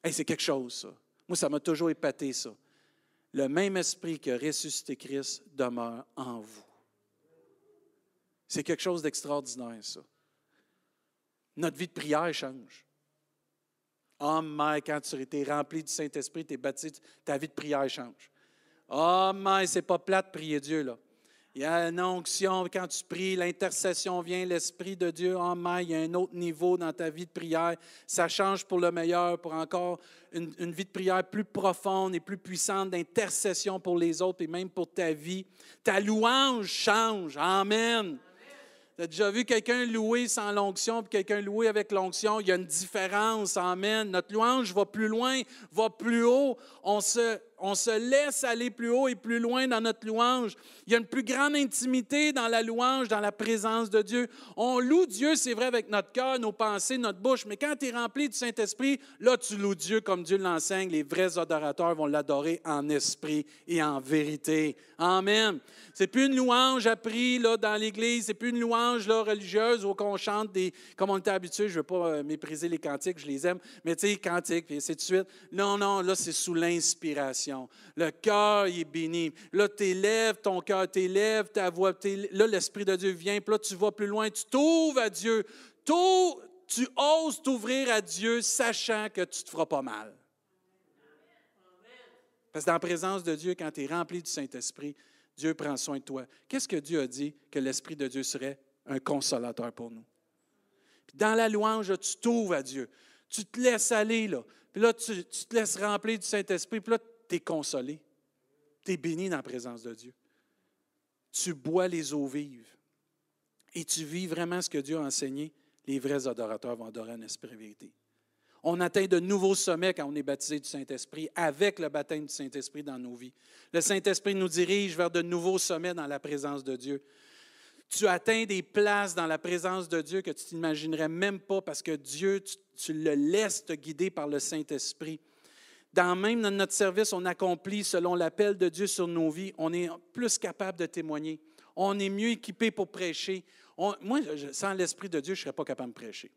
c'est quelque chose, ça. Moi, ça m'a toujours épaté, ça. Le même esprit qui a ressuscité Christ demeure en vous. C'est quelque chose d'extraordinaire, ça. Notre vie de prière change. Oh, mais quand tu été rempli du Saint-Esprit, tu es baptisé, ta vie de prière change. Oh, mais c'est pas plate de prier Dieu, là. Il y a une onction quand tu pries, l'intercession vient, l'Esprit de Dieu, oh, mais il y a un autre niveau dans ta vie de prière. Ça change pour le meilleur, pour encore une vie de prière plus profonde et plus puissante d'intercession pour les autres et même pour ta vie. Ta louange change. Amen. Tu as déjà vu quelqu'un louer sans l'onction puis quelqu'un louer avec l'onction? Il y a une différence. Amen. Notre louange va plus loin, va plus haut. On se, on se laisse aller plus haut et plus loin dans notre louange. Il y a une plus grande intimité dans la louange, dans la présence de Dieu. On loue Dieu, c'est vrai, avec notre cœur, nos pensées, notre bouche, mais quand tu es rempli du Saint-Esprit, là, tu loues Dieu comme Dieu l'enseigne. Les vrais adorateurs vont l'adorer en esprit et en vérité. Amen. C'est plus une louange apprise là, dans l'Église, c'est plus une louange là, religieuse où on chante des, comme on était habitué, je ne veux pas euh, mépriser les cantiques, je les aime, mais tu sais, cantiques, et ainsi de suite. Non, non, là, c'est sous l'inspiration Le cœur, est béni. Là, tu élèves ton cœur, tu élèves ta voix. Là, l'Esprit de Dieu vient. Puis là, tu vas plus loin, tu t'ouvres à Dieu. Tu oses t'ouvrir à Dieu, sachant que tu ne te feras pas mal. Parce que dans la présence de Dieu, quand tu es rempli du Saint-Esprit, Dieu prend soin de toi. Qu'est-ce que Dieu a dit que l'Esprit de Dieu serait un consolateur pour nous? dans la louange, tu t'ouvres à Dieu. Tu te laisses aller, là. Puis là, tu, te laisses remplir du Saint-Esprit. Puis là, tu es consolé. Tu es béni dans la présence de Dieu. Tu bois les eaux vives. Et tu vis vraiment ce que Dieu a enseigné. Les vrais adorateurs vont adorer en esprit vérité. On atteint de nouveaux sommets quand on est baptisé du Saint-Esprit, avec le baptême du Saint-Esprit dans nos vies. Le Saint-Esprit nous dirige vers de nouveaux sommets dans la présence de Dieu. Tu atteins des places dans la présence de Dieu que tu t'imaginerais même pas parce que Dieu, tu, le laisses te guider par le Saint-Esprit. Dans même dans notre service, on accomplit selon l'appel de Dieu sur nos vies. On est plus capable de témoigner. On est mieux équipé pour prêcher. moi, sans l'Esprit de Dieu, je ne serais pas capable de prêcher.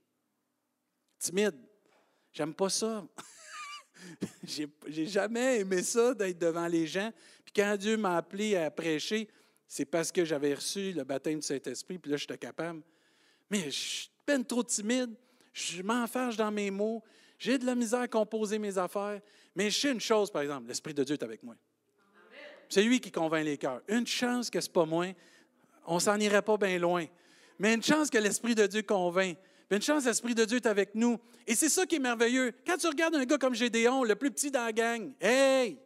Timide. J'aime pas ça. J'ai jamais aimé ça d'être devant les gens. Puis quand Dieu m'a appelé à prêcher, c'est parce que j'avais reçu le baptême du Saint-Esprit, puis là, j'étais capable. Mais je suis peine trop timide, je m'enfarge dans mes mots, j'ai de la misère à composer mes affaires. Mais je sais une chose, par exemple, l'Esprit de Dieu est avec moi. C'est lui qui convainc les cœurs. Une chance que ce n'est pas moi, on s'en irait pas bien loin. Mais une chance que l'Esprit de Dieu convainc. Une chance, l'Esprit de Dieu est avec nous. Et c'est ça qui est merveilleux. Quand tu regardes un gars comme Gédéon, le plus petit dans la gang, hey!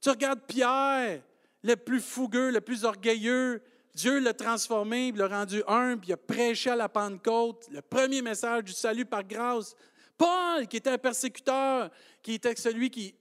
Tu regardes Pierre, le plus fougueux, le plus orgueilleux. Dieu l'a transformé, il l'a rendu humble, il a prêché à la Pentecôte, le premier message du salut par grâce. Paul, qui était un persécuteur, qui était celui qui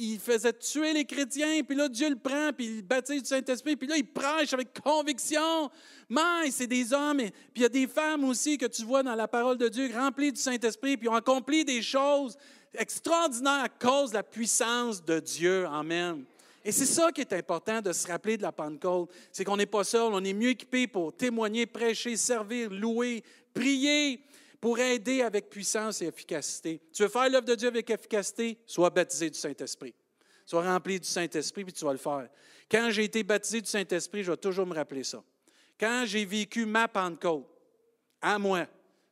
il faisait tuer les chrétiens, puis là, Dieu le prend, puis il baptise du Saint-Esprit, puis là, il prêche avec conviction. Mais c'est des hommes, et, puis il y a des femmes aussi que tu vois dans la parole de Dieu, remplies du Saint-Esprit, puis ont accompli des choses extraordinaires à cause de la puissance de Dieu. Amen. Et c'est ça qui est important de se rappeler de la Pentecôte, c'est qu'on n'est pas seul, on est mieux équipé pour témoigner, prêcher, servir, louer, prier, pour aider avec puissance et efficacité. Tu veux faire l'œuvre de Dieu avec efficacité? Sois baptisé du Saint-Esprit. Sois rempli du Saint-Esprit, puis tu vas le faire. Quand j'ai été baptisé du Saint-Esprit, je vais toujours me rappeler ça. Quand j'ai vécu ma Pentecôte, à moi,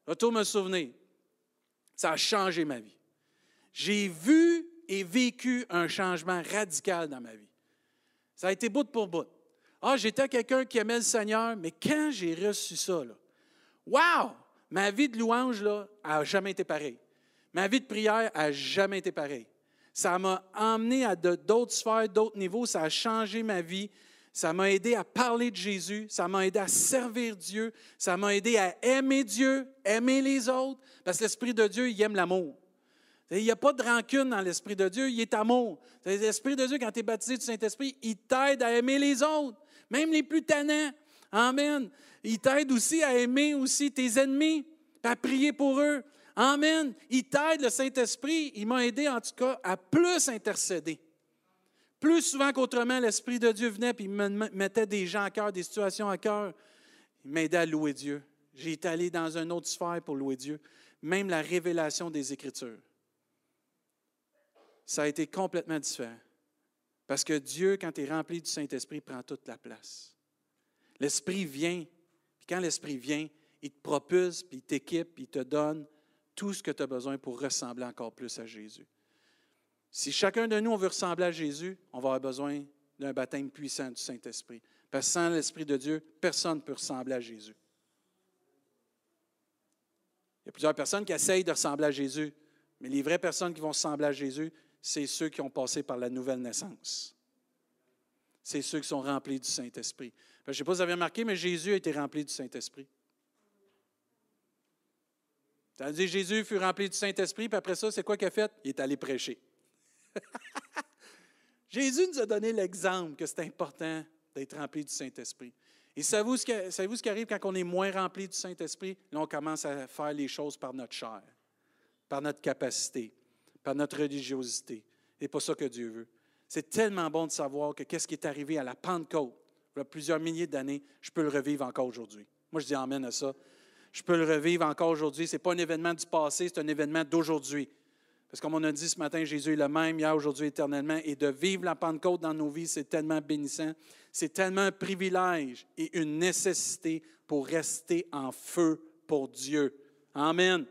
je vais me souvenir, ça a changé ma vie. J'ai vu et vécu un changement radical dans ma vie. Ça a été bout pour bout. Ah, j'étais quelqu'un qui aimait le Seigneur, mais quand j'ai reçu ça, là, wow! Ma vie de louange là, a jamais été pareille. Ma vie de prière a jamais été pareille. Ça m'a emmené à d'autres sphères, d'autres niveaux. Ça a changé ma vie. Ça m'a aidé à parler de Jésus. Ça m'a aidé à servir Dieu. Ça m'a aidé à aimer Dieu, aimer les autres. Parce que l'Esprit de Dieu, il aime l'amour. Il n'y a pas de rancune dans l'Esprit de Dieu, il est amour. L'Esprit de Dieu, quand tu es baptisé du Saint-Esprit, il t'aide à aimer les autres, même les plus tannants. Amen. Il t'aide aussi à aimer aussi tes ennemis, à prier pour eux. Amen. Il t'aide, le Saint-Esprit, il m'a aidé en tout cas à plus intercéder. Plus souvent qu'autrement, l'Esprit de Dieu venait et il me mettait des gens à cœur, des situations à cœur. Il m'aidait à louer Dieu. J'ai été allé dans une autre sphère pour louer Dieu. Même la révélation des Écritures ça a été complètement différent. Parce que Dieu, quand tu es rempli du Saint-Esprit, prend toute la place. L'Esprit vient, quand l'Esprit vient, il te propulse, puis il t'équipe, puis il te donne tout ce que tu as besoin pour ressembler encore plus à Jésus. Si chacun de nous, veut ressembler à Jésus, on va avoir besoin d'un baptême puissant du Saint-Esprit. Parce que sans l'Esprit de Dieu, personne ne peut ressembler à Jésus. Il y a plusieurs personnes qui essayent de ressembler à Jésus, mais les vraies personnes qui vont ressembler à Jésus, c'est ceux qui ont passé par la nouvelle naissance. C'est ceux qui sont remplis du Saint-Esprit. Je ne sais pas si vous avez remarqué, mais Jésus a été rempli du Saint-Esprit. dit Jésus fut rempli du Saint-Esprit, puis après ça, c'est quoi qu'il a fait? Il est allé prêcher. Jésus nous a donné l'exemple que c'est important d'être rempli du Saint-Esprit. Et savez-vous ce, ce qui arrive quand on est moins rempli du Saint-Esprit? Là, on commence à faire les choses par notre chair, par notre capacité, par notre religiosité. C'est pas ça que Dieu veut. C'est tellement bon de savoir que qu'est-ce qui est arrivé à la Pentecôte, plusieurs milliers d'années, je peux le revivre encore aujourd'hui. Moi, je dis amène à ça. Je peux le revivre encore aujourd'hui. Ce n'est pas un événement du passé, c'est un événement d'aujourd'hui. Parce que comme on a dit ce matin, Jésus est le même hier, aujourd'hui, éternellement. Et de vivre la Pentecôte dans nos vies, c'est tellement bénissant. C'est tellement un privilège et une nécessité pour rester en feu pour Dieu. Amen.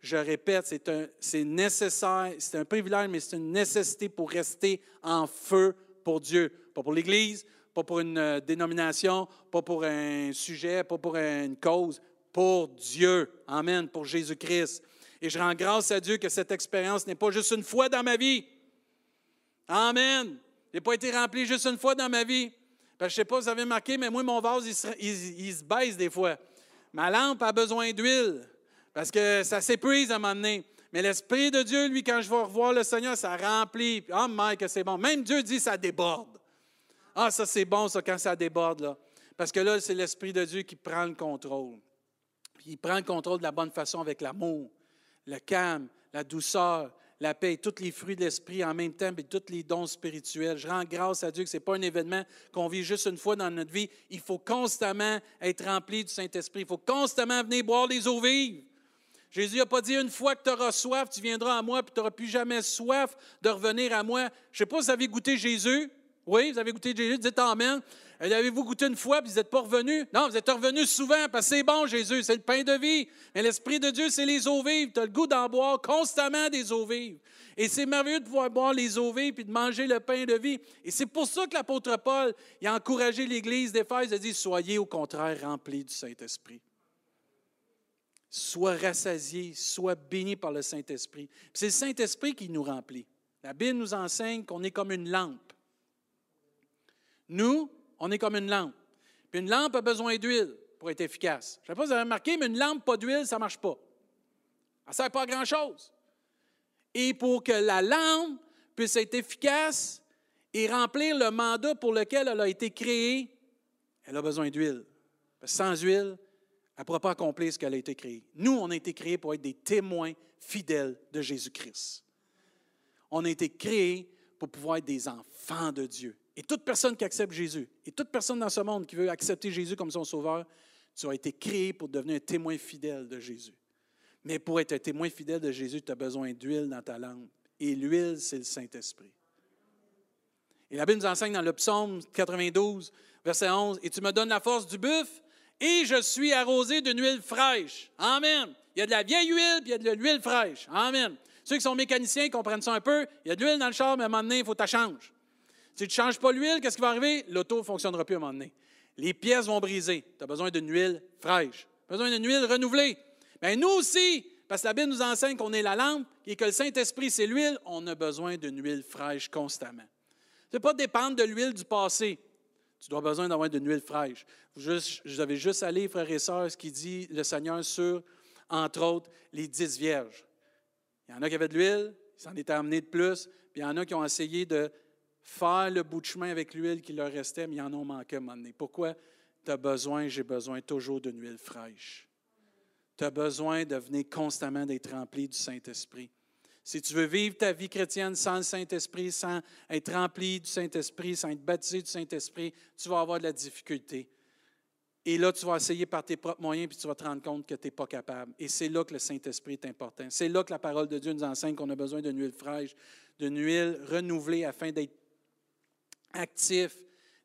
Je répète, c'est nécessaire, c'est un privilège, mais c'est une nécessité pour rester en feu pour Dieu. Pas pour l'Église, pas pour une euh, dénomination, pas pour un sujet, pas pour une cause, pour Dieu. Amen, pour Jésus-Christ. Et je rends grâce à Dieu que cette expérience n'est pas juste une fois dans ma vie. Amen. N'a pas été rempli juste une fois dans ma vie. je ne sais pas vous avez marqué, mais moi, mon vase, il se, baisse des fois. Ma lampe a besoin d'huile parce que ça s'épuise à un moment donné. Mais l'Esprit de Dieu, lui, quand je vais revoir le Seigneur, ça remplit. Oh, Mike, c'est bon. Même Dieu dit ça déborde. Ah, ça, c'est bon, ça, quand ça déborde, là. Parce que là, c'est l'Esprit de Dieu qui prend le contrôle. Il prend le contrôle de la bonne façon avec l'amour, le calme, la douceur, la paix, tous les fruits de l'Esprit en même temps, et tous les dons spirituels. Je rends grâce à Dieu que ce n'est pas un événement qu'on vit juste une fois dans notre vie. Il faut constamment être rempli du Saint-Esprit. Il faut constamment venir boire les eaux vives. Jésus n'a pas dit une fois que tu auras soif, tu viendras à moi, puis tu n'auras plus jamais soif de revenir à moi. Je ne sais pas si vous avez goûté Jésus. Oui, vous avez goûté Jésus, dites Amen. Avez-vous goûté une fois, puis vous n'êtes pas revenu? Non, vous êtes revenu souvent, parce que c'est bon, Jésus, c'est le pain de vie. Mais l'Esprit de Dieu, c'est les eaux vives. Tu as le goût d'en boire constamment des eaux vives. Et c'est merveilleux de pouvoir boire les eaux vives puis de manger le pain de vie. Et c'est pour ça que l'apôtre Paul a encouragé l'Église d'Éphèse a dit Soyez au contraire remplis du Saint-Esprit soit rassasié, soit béni par le Saint-Esprit. C'est le Saint-Esprit qui nous remplit. La Bible nous enseigne qu'on est comme une lampe. Nous, on est comme une lampe. Puis une lampe a besoin d'huile pour être efficace. Je ne sais pas si vous avez remarqué, mais une lampe pas d'huile, ça ne marche pas. Ça ne sert pas à grand-chose. Et pour que la lampe puisse être efficace et remplir le mandat pour lequel elle a été créée, elle a besoin d'huile. Sans huile, elle ne pourra pas accomplir ce qu'elle a été créée. Nous, on a été créés pour être des témoins fidèles de Jésus-Christ. On a été créés pour pouvoir être des enfants de Dieu. Et toute personne qui accepte Jésus, et toute personne dans ce monde qui veut accepter Jésus comme son sauveur, tu as été créé pour devenir un témoin fidèle de Jésus. Mais pour être un témoin fidèle de Jésus, tu as besoin d'huile dans ta lampe. Et l'huile, c'est le Saint-Esprit. Et la Bible nous enseigne dans le psaume 92, verset 11, Et tu me donnes la force du buffle et je suis arrosé d'une huile fraîche. Amen. Il y a de la vieille huile, puis il y a de l'huile fraîche. Amen. Ceux qui sont mécaniciens comprennent ça un peu. Il y a de l'huile dans le char, mais à un moment donné, il faut que tu changes. Si tu ne changes pas l'huile, qu'est-ce qui va arriver? L'auto ne fonctionnera plus à un moment donné. Les pièces vont briser. Tu as besoin d'une huile fraîche. Tu as besoin d'une huile renouvelée. Bien, nous aussi, parce que la Bible nous enseigne qu'on est la lampe et que le Saint-Esprit, c'est l'huile, on a besoin d'une huile fraîche constamment. Ce n'est pas dépendre de l'huile du passé. Tu dois besoin d'avoir de l'huile fraîche. Juste, je vais juste aller, frères et sœurs, ce qui dit le Seigneur sur, entre autres, les dix vierges. Il y en a qui avaient de l'huile, ils s'en étaient amenés de plus, puis il y en a qui ont essayé de faire le bout de chemin avec l'huile qui leur restait, mais ils en ont manqué à un moment donné. Pourquoi? Tu as besoin, j'ai besoin toujours d'une huile fraîche. Tu as besoin de venir constamment d'être rempli du Saint-Esprit. Si tu veux vivre ta vie chrétienne sans le Saint-Esprit, sans être rempli du Saint-Esprit, sans être baptisé du Saint-Esprit, tu vas avoir de la difficulté. Et là, tu vas essayer par tes propres moyens, puis tu vas te rendre compte que tu n'es pas capable. Et c'est là que le Saint-Esprit est important. C'est là que la parole de Dieu nous enseigne qu'on a besoin d'une huile fraîche, d'une huile renouvelée afin d'être actif,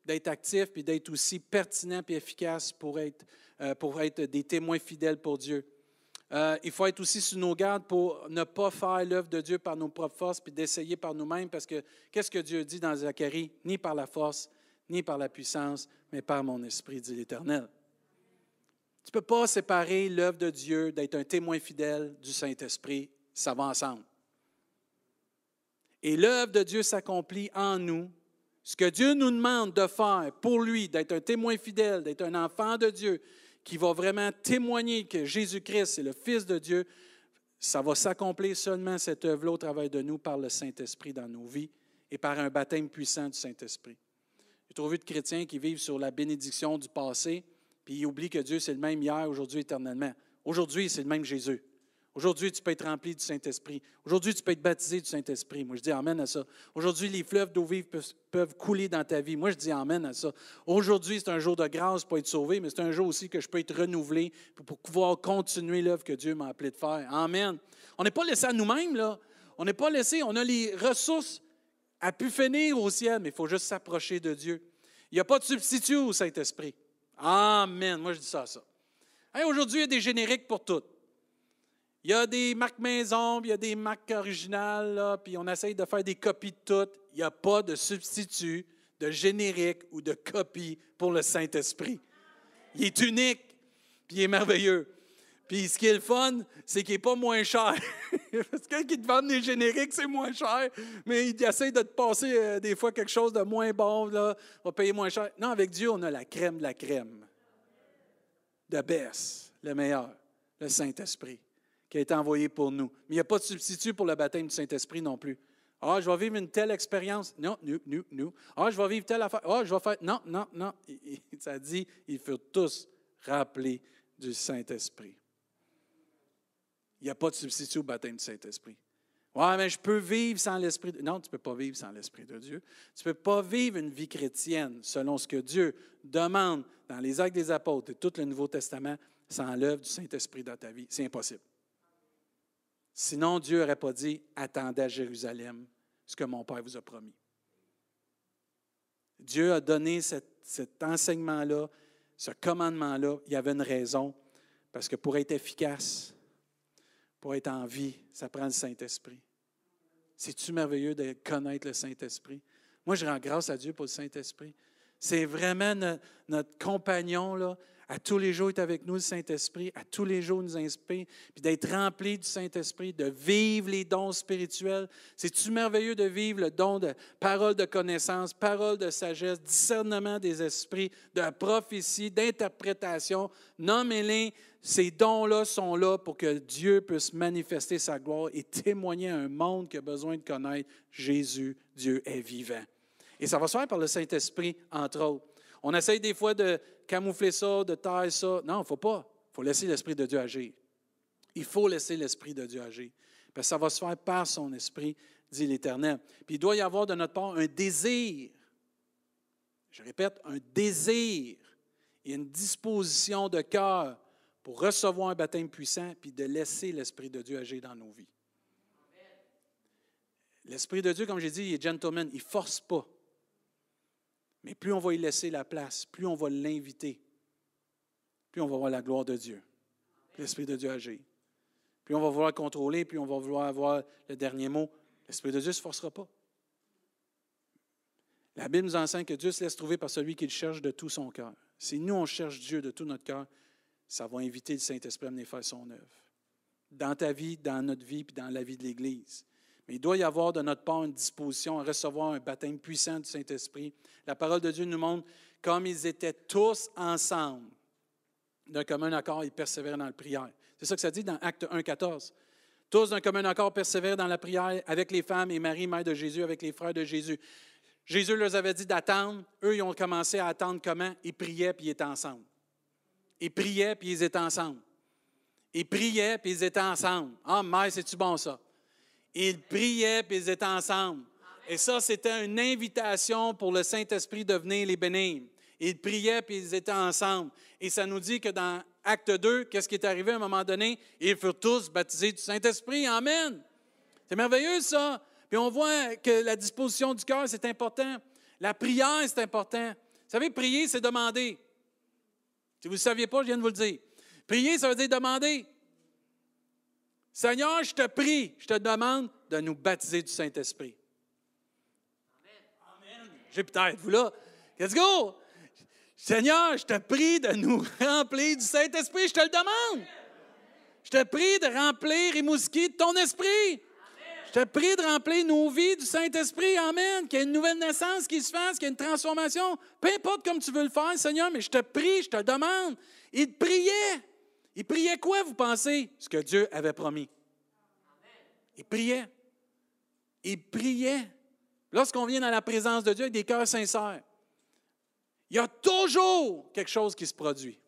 d'être actif, puis d'être aussi pertinent et efficace pour être, euh, pour être des témoins fidèles pour Dieu. Euh, il faut être aussi sur nos gardes pour ne pas faire l'œuvre de Dieu par nos propres forces, puis d'essayer par nous-mêmes, parce que qu'est-ce que Dieu dit dans Zacharie? Ni par la force, ni par la puissance, mais par mon esprit, dit l'Éternel. Tu ne peux pas séparer l'œuvre de Dieu d'être un témoin fidèle du Saint-Esprit. Ça va ensemble. Et l'œuvre de Dieu s'accomplit en nous. Ce que Dieu nous demande de faire pour lui, d'être un témoin fidèle, d'être un enfant de Dieu, qui va vraiment témoigner que Jésus-Christ est le Fils de Dieu, ça va s'accomplir seulement cette œuvre-là au travail de nous par le Saint-Esprit dans nos vies et par un baptême puissant du Saint-Esprit. J'ai trouvé de chrétiens qui vivent sur la bénédiction du passé, puis ils oublient que Dieu, c'est le même hier, aujourd'hui, éternellement. Aujourd'hui, c'est le même Jésus. Aujourd'hui, tu peux être rempli du Saint-Esprit. Aujourd'hui, tu peux être baptisé du Saint-Esprit. Moi, je dis Amen à ça. Aujourd'hui, les fleuves d'eau vive peuvent, couler dans ta vie. Moi, je dis Amen à ça. Aujourd'hui, c'est un jour de grâce pour être sauvé, mais c'est un jour aussi que je peux être renouvelé pour pouvoir continuer l'œuvre que Dieu m'a appelé de faire. Amen. On n'est pas laissé à nous-mêmes, là. On n'est pas laissé, on a les ressources à pu finir au ciel, mais il faut juste s'approcher de Dieu. Il n'y a pas de substitut au Saint-Esprit. Amen. Moi, je dis ça, ça. Aujourd'hui, il y a des génériques pour tout. Il y a des marques maison, puis il y a des marques originales, puis on essaye de faire des copies de toutes. Il n'y a pas de substitut, de générique ou de copie pour le Saint-Esprit. Il est unique, puis il est merveilleux. Puis ce qui est le fun, c'est qu'il n'est pas moins cher. Parce que te vendent des génériques, c'est moins cher, mais il essaie de te passer euh, des fois quelque chose de moins bon, on va payer moins cher. Non, avec Dieu, on a la crème de la crème. De baisse, le meilleur, le Saint-Esprit, qui a été envoyé pour nous. Mais il n'y a pas de substitut pour le baptême du Saint-Esprit non plus. Ah, je vais vivre une telle expérience. Non, nous, nous, nous. Ah, je vais vivre telle affaire. Ah, je vais faire. Non, non, non. Ça dit, ils furent tous rappelés du Saint-Esprit. Il n'y a pas de substitut au baptême du Saint-Esprit. Ouais, mais je peux vivre sans l'Esprit. De... Non, tu ne peux pas vivre sans l'Esprit de Dieu. Tu ne peux pas vivre une vie chrétienne selon ce que Dieu demande dans les actes des apôtres et tout le Nouveau Testament sans l'œuvre du Saint-Esprit dans ta vie. C'est impossible. Sinon, Dieu n'aurait pas dit Attendez à Jérusalem ce que mon Père vous a promis. Dieu a donné cet enseignement-là, ce commandement-là. Il y avait une raison. Parce que pour être efficace, pour être en vie, ça prend le Saint-Esprit. C'est-tu merveilleux de connaître le Saint-Esprit? Moi, je rends grâce à Dieu pour le Saint-Esprit. C'est vraiment notre, compagnon, là. À tous les jours, est avec nous, le Saint-Esprit. À tous les jours, nous inspire. Puis d'être rempli du Saint-Esprit, de vivre les dons spirituels. C'est-tu merveilleux de vivre le don de parole de connaissance, parole de sagesse, discernement des esprits, de prophétie, d'interprétation? Nommez-les ces dons-là sont là pour que Dieu puisse manifester sa gloire et témoigner à un monde qui a besoin de connaître Jésus, Dieu est vivant. Et ça va se faire par le Saint-Esprit, entre autres. On essaye des fois de camoufler ça, de tailler ça. Non, il ne faut pas. Il faut laisser l'Esprit de Dieu agir. Il faut laisser l'Esprit de Dieu agir. Parce que ça va se faire par son Esprit, dit l'Éternel. Puis il doit y avoir de notre part un désir. Je répète, un désir et une disposition de cœur pour recevoir un baptême puissant, puis de laisser l'Esprit de Dieu agir dans nos vies. L'Esprit de Dieu, comme j'ai dit, il est gentleman, il ne force pas. Mais plus on va y laisser la place, plus on va l'inviter, plus on va voir la gloire de Dieu. L'Esprit de Dieu agir. Plus on va vouloir contrôler, plus on va vouloir avoir le dernier mot. L'Esprit de Dieu ne se forcera pas. La Bible nous enseigne que Dieu se laisse trouver par celui qui le cherche de tout son cœur. Si nous, on cherche Dieu de tout notre cœur, ça va inviter le Saint-Esprit à venir faire son œuvre. Dans ta vie, dans notre vie, puis dans la vie de l'Église. Il doit y avoir de notre part une disposition à recevoir un baptême puissant du Saint-Esprit. La parole de Dieu nous montre comme ils étaient tous ensemble, d'un commun accord, ils persévéraient dans la prière. C'est ça que ça dit dans Acte 1, 14. Tous d'un commun accord persévèrent dans la prière avec les femmes et Marie, mère de Jésus, avec les frères de Jésus. Jésus leur avait dit d'attendre. Eux, ils ont commencé à attendre comment? Ils priaient puis ils étaient ensemble. Ils priaient, puis ils étaient ensemble. Ils priaient, puis ils étaient ensemble. Ah, mais c'est-tu bon ça? Ils priaient, puis ils étaient ensemble. Et ça, c'était une invitation pour le Saint-Esprit de venir les bénir. Ils priaient, puis ils étaient ensemble. Et ça nous dit que dans Acte 2, qu'est-ce qui est arrivé à un moment donné? Ils furent tous baptisés du Saint-Esprit. Amen. C'est merveilleux, ça. Puis on voit que la disposition du cœur, c'est important. La prière, c'est important. Vous savez, prier, c'est demander. Si vous ne saviez pas, je viens de vous le dire. Prier, ça veut dire demander. Seigneur, je te prie, je te demande de nous baptiser du Saint-Esprit. Amen. J'ai peut-être, vous là. Let's go! Seigneur, je te prie de nous remplir du Saint-Esprit, je te le demande. Je te prie de remplir Rimouski de ton esprit. Je te prie de remplir nos vies du Saint-Esprit. Amen. Qu'il y ait une nouvelle naissance qui se fasse, qu'il y ait une transformation. Peu importe comme tu veux le faire, Seigneur, mais je te prie, je te demande. Il priait. Il priait quoi, vous pensez? Ce que Dieu avait promis? Il priait. Il priait. Lorsqu'on vient dans la présence de Dieu avec des cœurs sincères, il y a toujours quelque chose qui se produit.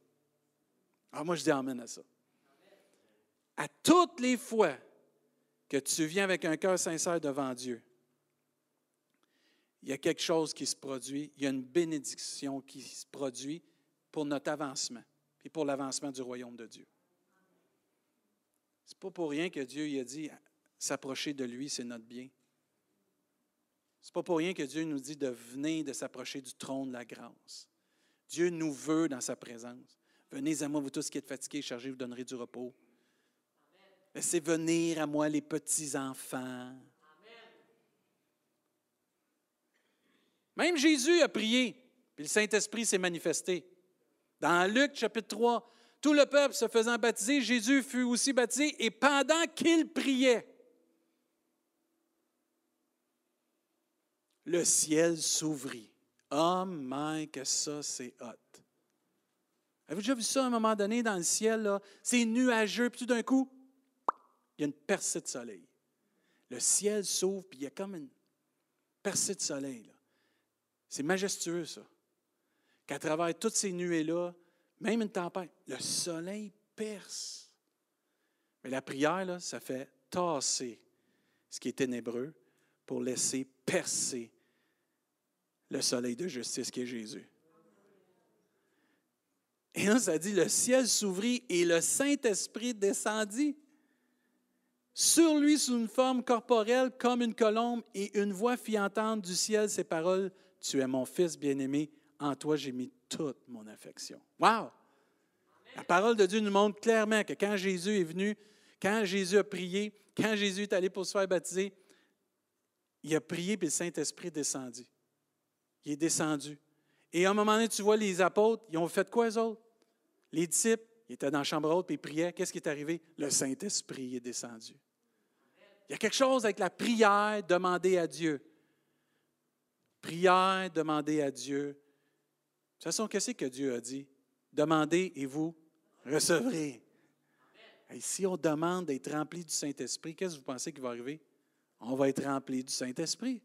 Alors moi, je dis Amen à ça. À toutes les fois que tu viens avec un cœur sincère devant Dieu, il y a quelque chose qui se produit, il y a une bénédiction qui se produit pour notre avancement et pour l'avancement du royaume de Dieu. Ce n'est pas pour rien que Dieu il a dit s'approcher de lui, c'est notre bien. C'est pas pour rien que Dieu nous dit de venir de s'approcher du trône de la grâce. Dieu nous veut dans sa présence. Venez à moi, vous tous qui êtes fatigués et chargés, vous donnerez du repos. Laissez venir à moi les petits-enfants. Même Jésus a prié, puis le Saint-Esprit s'est manifesté. Dans Luc chapitre 3, tout le peuple se faisant baptiser, Jésus fut aussi baptisé, et pendant qu'il priait, le ciel s'ouvrit. Oh my, que ça, c'est hot. Avez-vous déjà vu ça à un moment donné dans le ciel? C'est nuageux, puis tout d'un coup, il y a une percée de soleil. Le ciel s'ouvre, puis il y a comme une percée de soleil. C'est majestueux, ça. Qu'à travers toutes ces nuées-là, même une tempête, le soleil perce. Mais la prière, ça fait tasser ce qui est ténébreux pour laisser percer le soleil de justice qui est Jésus. Et là, ça dit, le ciel s'ouvrit et le Saint-Esprit descendit sur lui sous une forme corporelle comme une colombe, et une voix fit entendre du ciel ces paroles, Tu es mon fils bien-aimé, en toi j'ai mis toute mon affection. Wow! La parole de Dieu nous montre clairement que quand Jésus est venu, quand Jésus a prié, quand Jésus est allé pour se faire baptiser, il a prié, puis le Saint-Esprit est descendu. Il est descendu. Et à un moment donné, tu vois les apôtres, ils ont fait quoi, eux autres? Les disciples, ils étaient dans la chambre haute, puis ils priaient. Qu'est-ce qui est arrivé? Le Saint-Esprit est descendu. Il y a quelque chose avec la prière demandée à Dieu. Prière demandée à Dieu. De toute façon, qu'est-ce que Dieu a dit? Demandez et vous recevrez. Et si on demande d'être rempli du Saint-Esprit, qu'est-ce que vous pensez qui va arriver? On va être rempli du Saint-Esprit.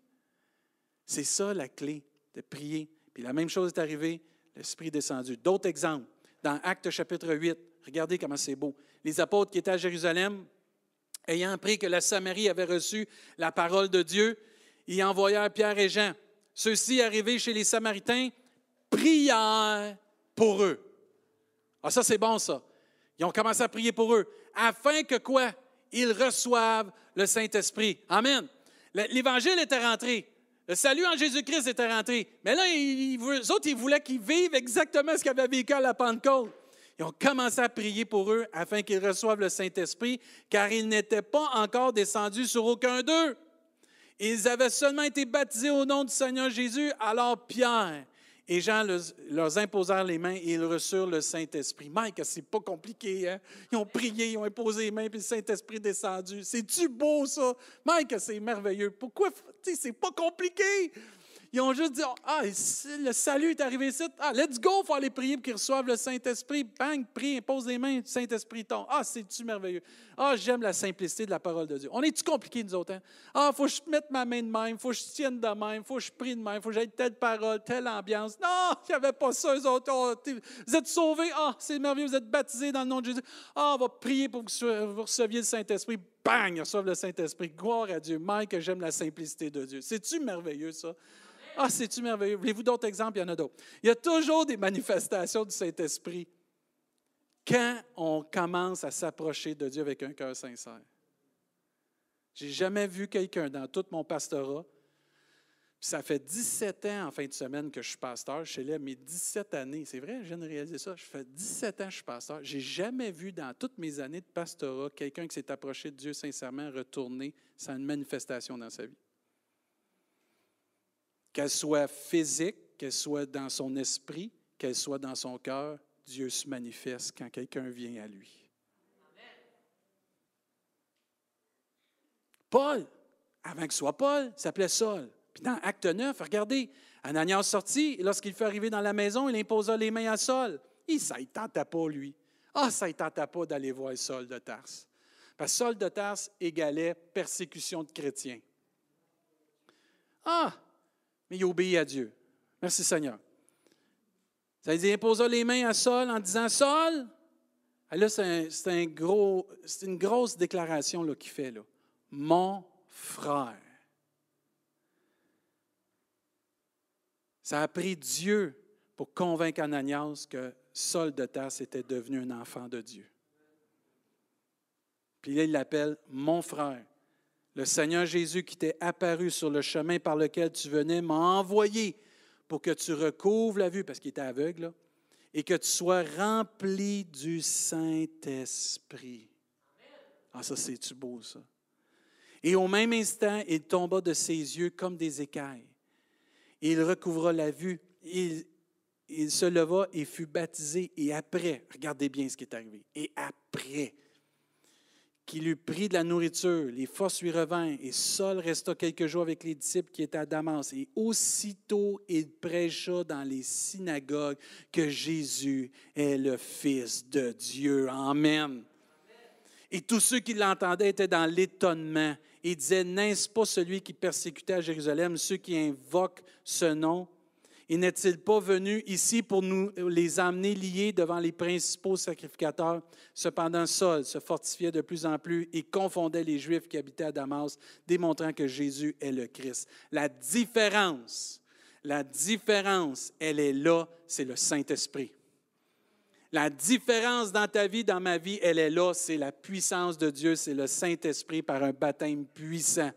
C'est ça la clé de prier. Puis la même chose est arrivée, l'Esprit est descendu. D'autres exemples, dans Actes chapitre 8, regardez comment c'est beau. Les apôtres qui étaient à Jérusalem, ayant appris que la Samarie avait reçu la parole de Dieu, y envoyèrent Pierre et Jean. Ceux-ci, arrivés chez les Samaritains, prièrent pour eux. Ah, ça, c'est bon, ça. Ils ont commencé à prier pour eux, afin que quoi? Ils reçoivent le Saint-Esprit. Amen. L'Évangile était rentré. Le salut en Jésus-Christ était rentré. Mais là, ils, eux autres, ils voulaient qu'ils vivent exactement ce qu'ils avaient vécu à la Pentecôte. Ils ont commencé à prier pour eux afin qu'ils reçoivent le Saint-Esprit, car ils n'étaient pas encore descendus sur aucun d'eux. Ils avaient seulement été baptisés au nom du Seigneur Jésus. Alors Pierre et Jean leur imposèrent les mains et ils reçurent le Saint-Esprit. Mike, c'est pas compliqué, hein? Ils ont prié, ils ont imposé les mains, puis le Saint-Esprit est descendu. C'est-tu beau, ça? Mike, c'est merveilleux. Pourquoi? C'est pas compliqué? Ils ont juste dit Ah, le salut est arrivé ici. Ah, let's go, il faut aller prier pour qu'ils reçoivent le Saint-Esprit. Bang, prie, pose les mains, Saint-Esprit tombe. Ah, c'est-tu merveilleux? Ah, j'aime la simplicité de la parole de Dieu. On est-tu compliqué, nous autres? Hein? Ah, faut que je mette ma main de même, faut que je tienne de même, faut que je prie de même, faut que j'aille telle parole, telle ambiance. Non, il n'y avait pas ça, eux autres. Oh, vous êtes sauvés. Ah, c'est merveilleux, vous êtes baptisés dans le nom de Jésus. Ah, on va prier pour que vous receviez le Saint-Esprit. Bang, ils reçoivent le Saint-Esprit. Gloire à Dieu. Mike, j'aime la simplicité de Dieu. C'est-tu merveilleux, ça? Ah, c'est-tu merveilleux? Voulez-vous d'autres exemples? Il y en a d'autres. Il y a toujours des manifestations du Saint-Esprit quand on commence à s'approcher de Dieu avec un cœur sincère. J'ai jamais vu quelqu'un dans tout mon pastorat, ça fait 17 ans en fin de semaine que je suis pasteur. Suis là, mes 17 années, c'est vrai, je viens de réaliser ça. Je fais 17 ans que je suis pasteur. J'ai jamais vu dans toutes mes années de pastorat quelqu'un qui s'est approché de Dieu sincèrement retourner sans une manifestation dans sa vie qu'elle soit physique, qu'elle soit dans son esprit, qu'elle soit dans son cœur, Dieu se manifeste quand quelqu'un vient à lui. Paul, avant que ce soit Paul, s'appelait Saul. Puis dans Acte 9, regardez, Ananias sorti, et lorsqu'il fut arrivé dans la maison, il imposa les mains à Saul. Et ça ne tentait pas, lui. Ah, ça ne tentait pas d'aller voir Saul de Tarse. Parce que Saul de Tarse égalait persécution de chrétiens. Ah, mais il obéit à Dieu. Merci Seigneur. Ça veut dire, imposa les mains à Saul en disant Saul, ah, là, c'est un, une grosse déclaration qu'il fait. Là. Mon frère. Ça a pris Dieu pour convaincre Ananias que Saul de Tarse était devenu un enfant de Dieu. Puis là, il l'appelle mon frère. Le Seigneur Jésus qui t'est apparu sur le chemin par lequel tu venais m'a envoyé pour que tu recouvres la vue, parce qu'il était aveugle, et que tu sois rempli du Saint-Esprit. Ah, ça, c'est-tu beau, ça? Et au même instant, il tomba de ses yeux comme des écailles. Il recouvra la vue. Il se leva et fut baptisé. Et après, regardez bien ce qui est arrivé. Et après, qu'il eut pris de la nourriture, les forces lui revinrent, et Saul resta quelques jours avec les disciples qui étaient à Damas. Et aussitôt il prêcha dans les synagogues que Jésus est le Fils de Dieu. Amen. Et tous ceux qui l'entendaient étaient dans l'étonnement et disaient, n'est-ce pas celui qui persécutait à Jérusalem ceux qui invoquent ce nom? Et n'est-il pas venu ici pour nous les amener liés devant les principaux sacrificateurs? Cependant, Saul se fortifiait de plus en plus et confondait les Juifs qui habitaient à Damas, démontrant que Jésus est le Christ. La différence, la différence, elle est là, c'est le Saint-Esprit. La différence dans ta vie, dans ma vie, elle est là, c'est la puissance de Dieu, c'est le Saint-Esprit par un baptême puissant.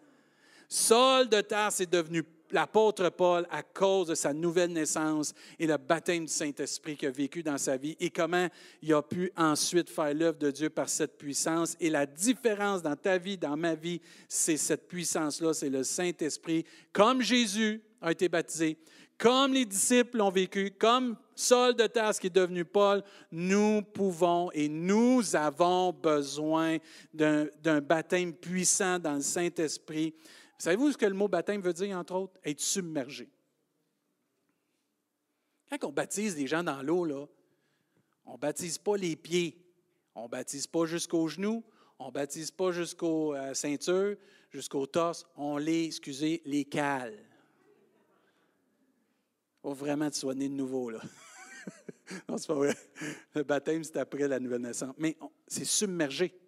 Saul de Tarse est devenu l'apôtre Paul à cause de sa nouvelle naissance et le baptême du Saint-Esprit qu'il a vécu dans sa vie et comment il a pu ensuite faire l'œuvre de Dieu par cette puissance. Et la différence dans ta vie, dans ma vie, c'est cette puissance-là, c'est le Saint-Esprit. Comme Jésus a été baptisé, comme les disciples l'ont vécu, comme Saul de Tarse qui est devenu Paul, nous pouvons et nous avons besoin d'un baptême puissant dans le Saint-Esprit Savez-vous ce que le mot baptême veut dire, entre autres? Être submergé. Quand on baptise des gens dans l'eau, là, on ne baptise pas les pieds, on ne baptise pas jusqu'aux genoux, on ne baptise pas jusqu'aux euh, ceintures, jusqu'au torse, on les, excusez, les cale. Faut vraiment sois né de nouveau, là. non, c'est pas vrai. Le baptême, c'est après la nouvelle naissance. Mais c'est submergé.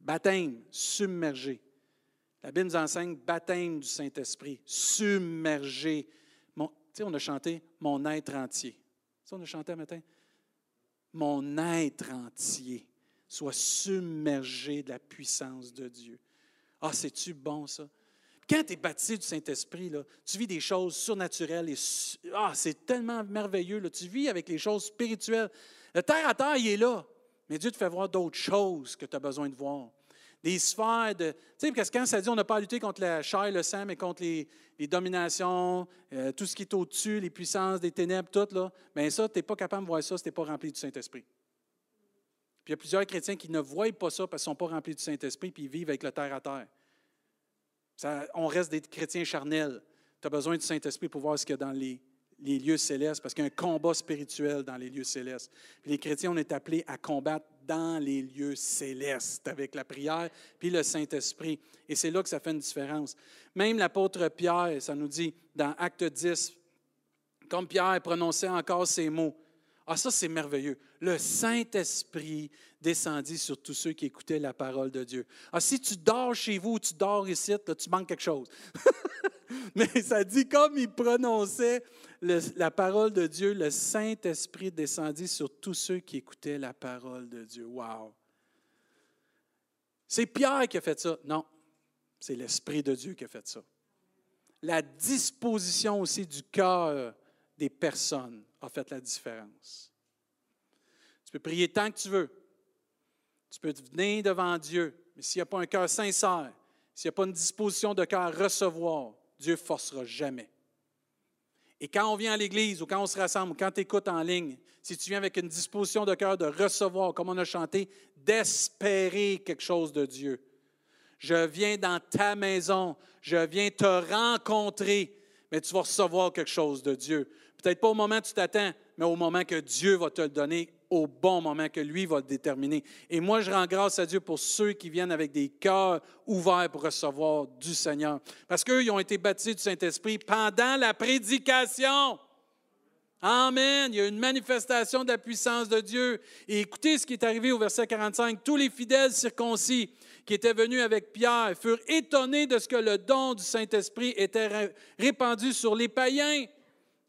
Baptême, submergé. La Bible nous enseigne baptême du Saint-Esprit, submergé. tu sais, on a chanté mon être entier. Ça, on a chanté un matin? Mon être entier soit submergé de la puissance de Dieu. Ah, c'est-tu bon, ça? Quand tu es baptisé du Saint-Esprit, tu vis des choses surnaturelles et ah, c'est tellement merveilleux. Là. Tu vis avec les choses spirituelles. Le terre à terre, il est là. Mais Dieu te fait voir d'autres choses que tu as besoin de voir des sphères de. Tu sais, parce que quand ça dit on n'a pas à lutter contre la chair et le sang, mais contre les, dominations, euh, tout ce qui est au-dessus, les puissances des ténèbres, tout, là, bien ça, tu n'es pas capable de voir ça si tu n'es pas rempli du Saint-Esprit. Puis il y a plusieurs chrétiens qui ne voient pas ça parce qu'ils ne sont pas remplis du Saint-Esprit, puis ils vivent avec le terre à terre. Ça, on reste des chrétiens charnels. Tu as besoin du Saint-Esprit pour voir ce qu'il y a dans les, les lieux célestes, parce qu'il y a un combat spirituel dans les lieux célestes. les chrétiens, on est appelés à combattre dans les lieux célestes avec la prière puis le Saint-Esprit. Et c'est là que ça fait une différence. Même l'apôtre Pierre, ça nous dit dans Acte 10, comme Pierre prononçait encore ces mots. Ah, ça, c'est merveilleux. Le Saint-Esprit descendit sur tous ceux qui écoutaient la parole de Dieu. Ah, si tu dors chez vous ou tu dors ici, là, tu manques quelque chose. Mais ça dit comme il prononçait la parole de Dieu, le Saint-Esprit descendit sur tous ceux qui écoutaient la parole de Dieu. Wow! C'est Pierre qui a fait ça. Non, c'est l'Esprit de Dieu qui a fait ça. La disposition aussi du cœur des personnes a fait la différence. Tu peux prier tant que tu veux. Tu peux venir devant Dieu, mais s'il n'y a pas un cœur sincère, s'il n'y a pas une disposition de cœur à recevoir, Dieu ne forcera jamais. Et quand on vient à l'Église ou quand on se rassemble ou quand tu écoutes en ligne, si tu viens avec une disposition de cœur de recevoir, comme on a chanté, d'espérer quelque chose de Dieu. Je viens dans ta maison, je viens te rencontrer, mais tu vas recevoir quelque chose de Dieu. Peut-être pas au moment où tu t'attends, mais au moment que Dieu va te le donner au bon moment que lui va le déterminer. Et moi, je rends grâce à Dieu pour ceux qui viennent avec des cœurs ouverts pour recevoir du Seigneur. Parce qu'eux, ils ont été baptisés du Saint-Esprit pendant la prédication. Amen. Il y a une manifestation de la puissance de Dieu. Et écoutez ce qui est arrivé au verset 45. Tous les fidèles circoncis qui étaient venus avec Pierre furent étonnés de ce que le don du Saint-Esprit était répandu sur les païens.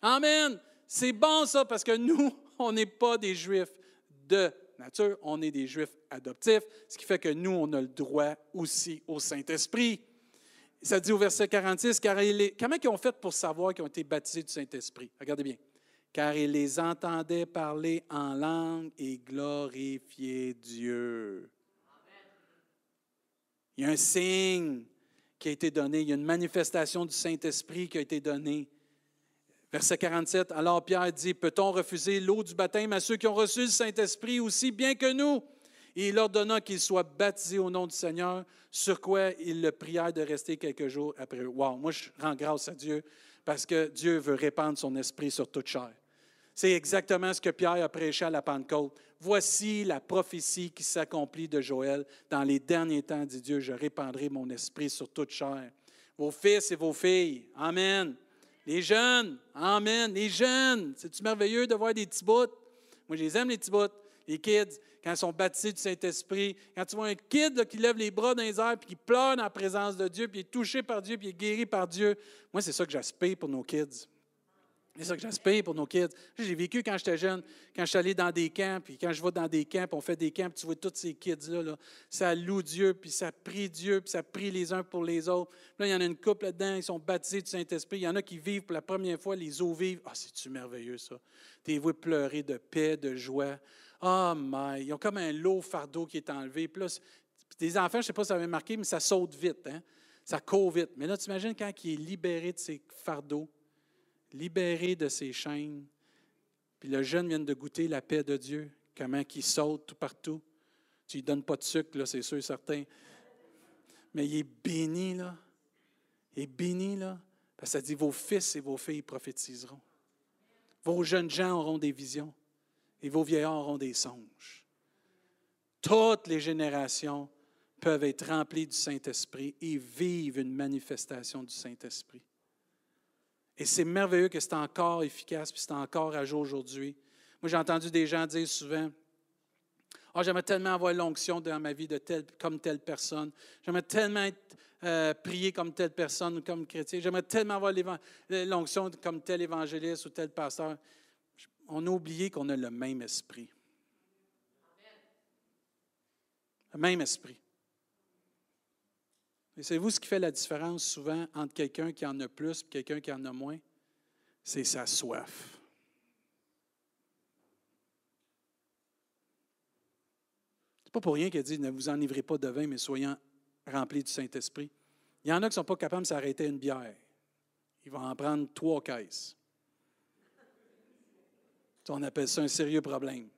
Amen. C'est bon ça parce que nous, on n'est pas des Juifs de nature, on est des Juifs adoptifs, ce qui fait que nous, on a le droit aussi au Saint-Esprit. Ça dit au verset 46, car comment ils ont fait pour savoir qu'ils ont été baptisés du Saint-Esprit? Regardez bien. Car ils les entendaient parler en langue et glorifier Dieu. Il y a un signe qui a été donné, il y a une manifestation du Saint-Esprit qui a été donnée. Verset 47, alors Pierre dit, peut-on refuser l'eau du baptême à ceux qui ont reçu le Saint-Esprit aussi bien que nous? Et il ordonna qu'ils soient baptisés au nom du Seigneur, sur quoi il le pria de rester quelques jours après eux. Wow, moi je rends grâce à Dieu parce que Dieu veut répandre son esprit sur toute chair. C'est exactement ce que Pierre a prêché à la Pentecôte. Voici la prophétie qui s'accomplit de Joël. Dans les derniers temps, dit Dieu, je répandrai mon esprit sur toute chair. Vos fils et vos filles. Amen. Les jeunes. Amen. Les jeunes. C'est-tu merveilleux de voir des petits bouts? Moi, je les aime, les petits. Les kids, quand ils sont baptisés du Saint-Esprit, quand tu vois un kid qui lève les bras dans les airs, puis qui pleure dans la présence de Dieu, puis est touché par Dieu, puis est guéri par Dieu. Moi, c'est ça que j'aspire pour nos kids. C'est ça que j'aspire pour nos kids. J'ai vécu quand j'étais jeune, quand je suis allé dans des camps, puis quand je vais dans des camps, on fait des camps, puis tu vois tous ces kids-là, ça loue Dieu, puis ça prie Dieu, puis ça prie les uns pour les autres. là, il y en a une couple là-dedans, ils sont baptisés du Saint-Esprit. Il y en a qui vivent pour la première fois les eaux vives. Ah, c'est-tu merveilleux, ça? Tu les vois pleurer de paix, de joie. Ah, oh, my! Ils ont comme un lot fardeau qui est enlevé. Puis là, des enfants, je ne sais pas si ça avait marqué, mais ça saute vite, hein? Ça court vite. Mais là, tu imagines quand il est libéré de ses fardeaux, libéré de ses chaînes. Puis le jeune vient de goûter la paix de Dieu, comment il saute tout partout. Tu ne lui donnes pas de sucre, là, c'est sûr, certain. Mais il est béni, là. Il est béni, là. Parce que ça dit, vos fils et vos filles prophétiseront. Vos jeunes gens auront des visions et vos vieillards auront des songes. Toutes les générations peuvent être remplies du Saint-Esprit et vivent une manifestation du Saint-Esprit. Et c'est merveilleux que c'est encore efficace, puis c'est encore à jour aujourd'hui. Moi, j'ai entendu des gens dire souvent, oh, j'aimerais tellement avoir l'onction dans ma vie de telle, comme telle personne. J'aimerais tellement être euh, prié comme telle personne ou comme chrétien. J'aimerais tellement avoir l'onction comme tel évangéliste ou tel pasteur. On a oublié qu'on a le même esprit. Le même esprit. Et savez-vous ce qui fait la différence souvent entre quelqu'un qui en a plus et quelqu'un qui en a moins? C'est sa soif. C'est pas pour rien qu'il dit ne vous enivrez pas de vin, mais soyez remplis du Saint-Esprit. Il y en a qui ne sont pas capables de s'arrêter une bière. Ils vont en prendre trois caisses. On appelle ça un sérieux problème.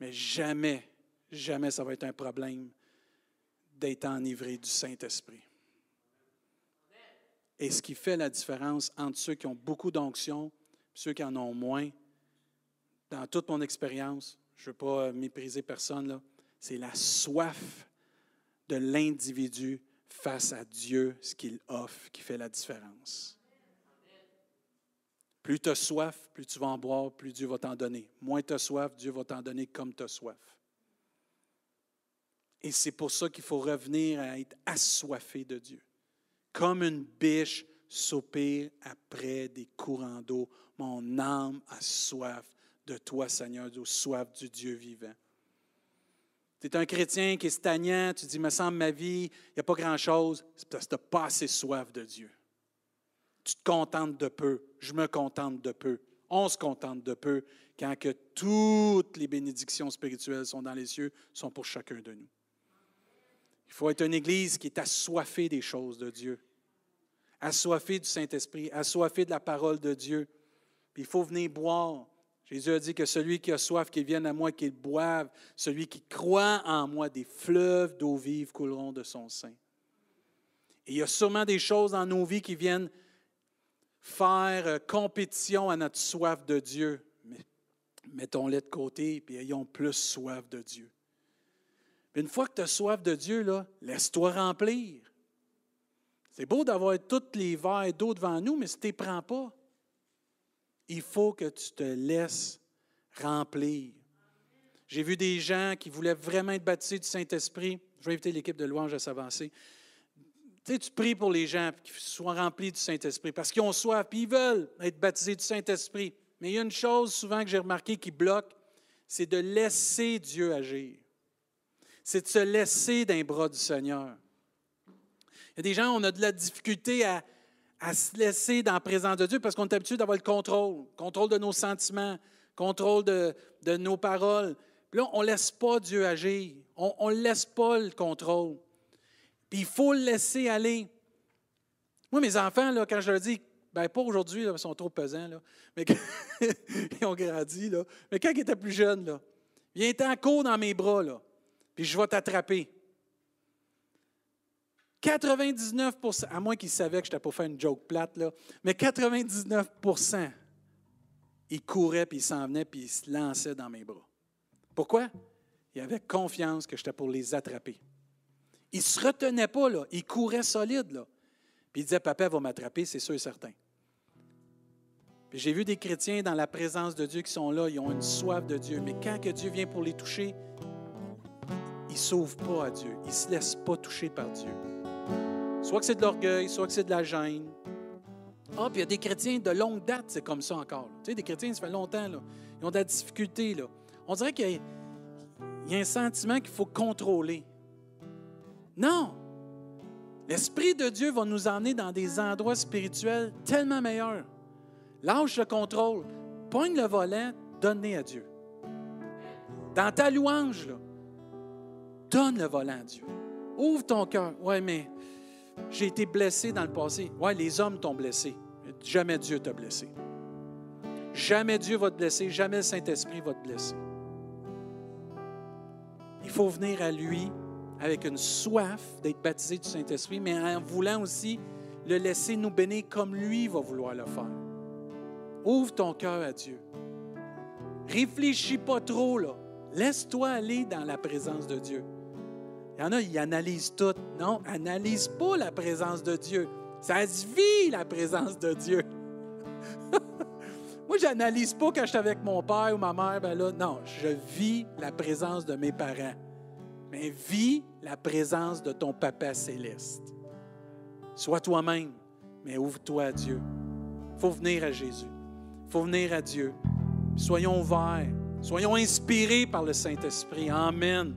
Mais jamais jamais ça va être un problème d'être enivré du Saint-Esprit. Et ce qui fait la différence entre ceux qui ont beaucoup d'onction et ceux qui en ont moins, dans toute mon expérience, je ne veux pas mépriser personne, c'est la soif de l'individu face à Dieu, ce qu'il offre, qui fait la différence. Plus tu as soif, plus tu vas en boire, plus Dieu va t'en donner. Moins tu as soif, Dieu va t'en donner comme tu as soif. Et c'est pour ça qu'il faut revenir à être assoiffé de Dieu. Comme une biche soupire après des courants d'eau, mon âme a soif de toi, Seigneur, de soif du Dieu vivant. Tu es un chrétien qui est stagnant, tu dis, me semble ma vie, il n'y a pas grand-chose, c'est parce que tu n'as pas assez soif de Dieu. Tu te contentes de peu, je me contente de peu, on se contente de peu, quand que toutes les bénédictions spirituelles sont dans les cieux, sont pour chacun de nous. Il faut être une Église qui est assoiffée des choses de Dieu, assoiffée du Saint-Esprit, assoiffée de la parole de Dieu. Puis il faut venir boire. Jésus a dit que celui qui a soif, qu'il vienne à moi, qu'il boive. Celui qui croit en moi, des fleuves d'eau vive couleront de son sein. Et il y a sûrement des choses dans nos vies qui viennent faire euh, compétition à notre soif de Dieu. Mais mettons-les de côté et ayons plus soif de Dieu. Une fois que tu as soif de Dieu, laisse-toi remplir. C'est beau d'avoir tous les verres d'eau devant nous, mais si tu ne prends pas, il faut que tu te laisses remplir. J'ai vu des gens qui voulaient vraiment être baptisés du Saint-Esprit. Je vais inviter l'équipe de louange à s'avancer. Tu sais, tu pries pour les gens qui soient remplis du Saint-Esprit parce qu'ils ont soif, puis ils veulent être baptisés du Saint-Esprit. Mais il y a une chose souvent que j'ai remarqué qui bloque, c'est de laisser Dieu agir. C'est de se laisser d'un bras du Seigneur. Il y a des gens, on a de la difficulté à, se laisser dans la présence de Dieu parce qu'on est habitué d'avoir le contrôle, contrôle de nos sentiments, contrôle de, nos paroles. Puis là, on ne laisse pas Dieu agir. On ne laisse pas le contrôle. Puis il faut le laisser aller. Moi, mes enfants, quand je leur dis, ben pas aujourd'hui, ils sont trop pesants, mais ils ont grandi, mais quand ils étaient plus jeunes, là, viens en cours dans mes bras, là, puis je vais t'attraper. 99% à moins qu'ils savaient que je n'étais pas faire une joke plate, là, mais 99% ils couraient, puis ils s'en venaient, puis ils se lançaient dans mes bras. Pourquoi? Ils avaient confiance que j'étais pour les attraper. Ils ne se retenaient pas, là. Ils couraient solide, là. Puis ils disaient, Papa va m'attraper, c'est sûr et certain. Puis j'ai vu des chrétiens dans la présence de Dieu qui sont là, ils ont une soif de Dieu, mais quand que Dieu vient pour les toucher, ne s'ouvrent pas à Dieu. Ils ne se laissent pas toucher par Dieu. Soit que c'est de l'orgueil, soit que c'est de la gêne. Ah, puis il y a des chrétiens de longue date, c'est comme ça encore. Tu sais, des chrétiens, ça fait longtemps. Ils ont de la difficulté, là. On dirait qu'il y, a un sentiment qu'il faut contrôler. Non! L'Esprit de Dieu va nous emmener dans des endroits spirituels tellement meilleurs. Lâche le contrôle, pogne le volant, donne à Dieu. Dans ta louange, là, donne le volant à Dieu. Ouvre ton cœur. Oui, mais j'ai été blessé dans le passé. Oui, les hommes t'ont blessé. Jamais Dieu t'a blessé. Jamais Dieu va te blesser. Jamais le Saint-Esprit va te blesser. Il faut venir à lui avec une soif d'être baptisé du Saint-Esprit, mais en voulant aussi le laisser nous bénir comme lui va vouloir le faire. Ouvre ton cœur à Dieu. Réfléchis pas trop. Laisse-toi aller dans la présence de Dieu. Il y en a, ils analysent tout. Non, analyse pas la présence de Dieu. Ça se vit, la présence de Dieu. Moi, j'analyse pas quand je suis avec mon père ou ma mère. Ben là, non, je vis la présence de mes parents. Mais vis la présence de ton Papa céleste. Sois toi-même, mais ouvre-toi à Dieu. Il faut venir à Jésus. Il faut venir à Dieu. Soyons ouverts. Soyons inspirés par le Saint-Esprit. Amen.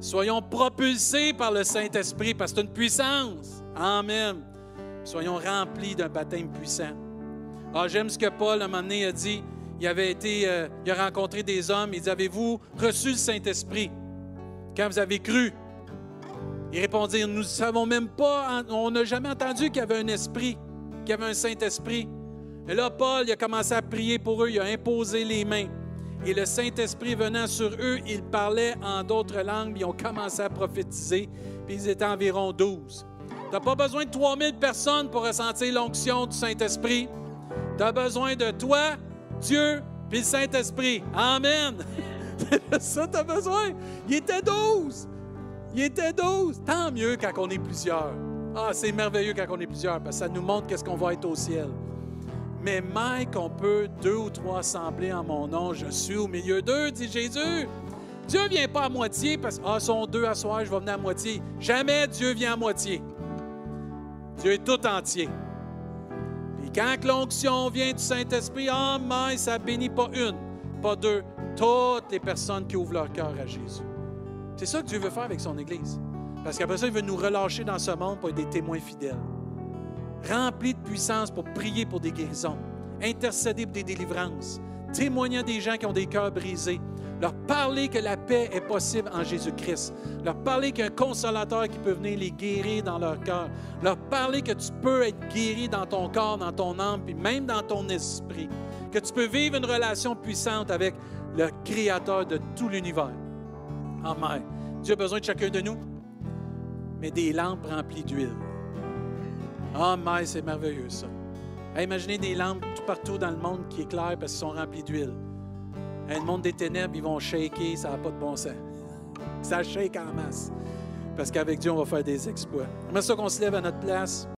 Soyons propulsés par le Saint-Esprit parce que c'est une puissance. Amen. Soyons remplis d'un baptême puissant. Ah, j'aime ce que Paul, à un moment donné, a dit. Il avait été, euh, il a rencontré des hommes. Il dit Avez-vous reçu le Saint-Esprit? Quand vous avez cru? Ils répondirent Nous ne savons même pas, on n'a jamais entendu qu'il y avait un esprit, qu'il y avait un Saint-Esprit. Et là, Paul, il a commencé à prier pour eux, il a imposé les mains. Et le Saint-Esprit venant sur eux, ils parlaient en d'autres langues, ils ont commencé à prophétiser, puis ils étaient environ 12. Tu n'as pas besoin de 3000 personnes pour ressentir l'onction du Saint-Esprit. Tu as besoin de toi, Dieu, puis le Saint-Esprit. Amen. ça, tu as besoin. Il était 12. Il était 12. Tant mieux quand on est plusieurs. Ah, c'est merveilleux quand on est plusieurs, parce que ça nous montre qu'est-ce qu'on va être au ciel. Mais Mike, on peut deux ou trois assembler en mon nom. Je suis au milieu d'eux, dit Jésus. Dieu ne vient pas à moitié parce que, ah, sont deux à soir, je vais venir à moitié. Jamais Dieu vient à moitié. Dieu est tout entier. Puis quand l'onction vient du Saint-Esprit, ah, mais ça bénit pas une, pas deux, toutes les personnes qui ouvrent leur cœur à Jésus. C'est ça que Dieu veut faire avec son Église. Parce qu'après ça, il veut nous relâcher dans ce monde pour être des témoins fidèles rempli de puissance pour prier pour des guérisons, intercéder pour des délivrances, témoigner des gens qui ont des cœurs brisés, leur parler que la paix est possible en Jésus-Christ, leur parler qu'il consolateur qui peut venir les guérir dans leur cœur, leur parler que tu peux être guéri dans ton corps, dans ton âme, puis même dans ton esprit, que tu peux vivre une relation puissante avec le Créateur de tout l'univers. Amen. Dieu a besoin de chacun de nous, mais des lampes remplies d'huile. Ah, mais c'est merveilleux ça. imaginez des lampes tout partout dans le monde qui éclairent parce qu'ils sont remplis d'huile. le monde des ténèbres, ils vont shaker, ça n'a pas de bon sens. Ça shake en masse. Parce qu'avec Dieu, on va faire des exploits. J'aimerais ça qu'on se lève à notre place.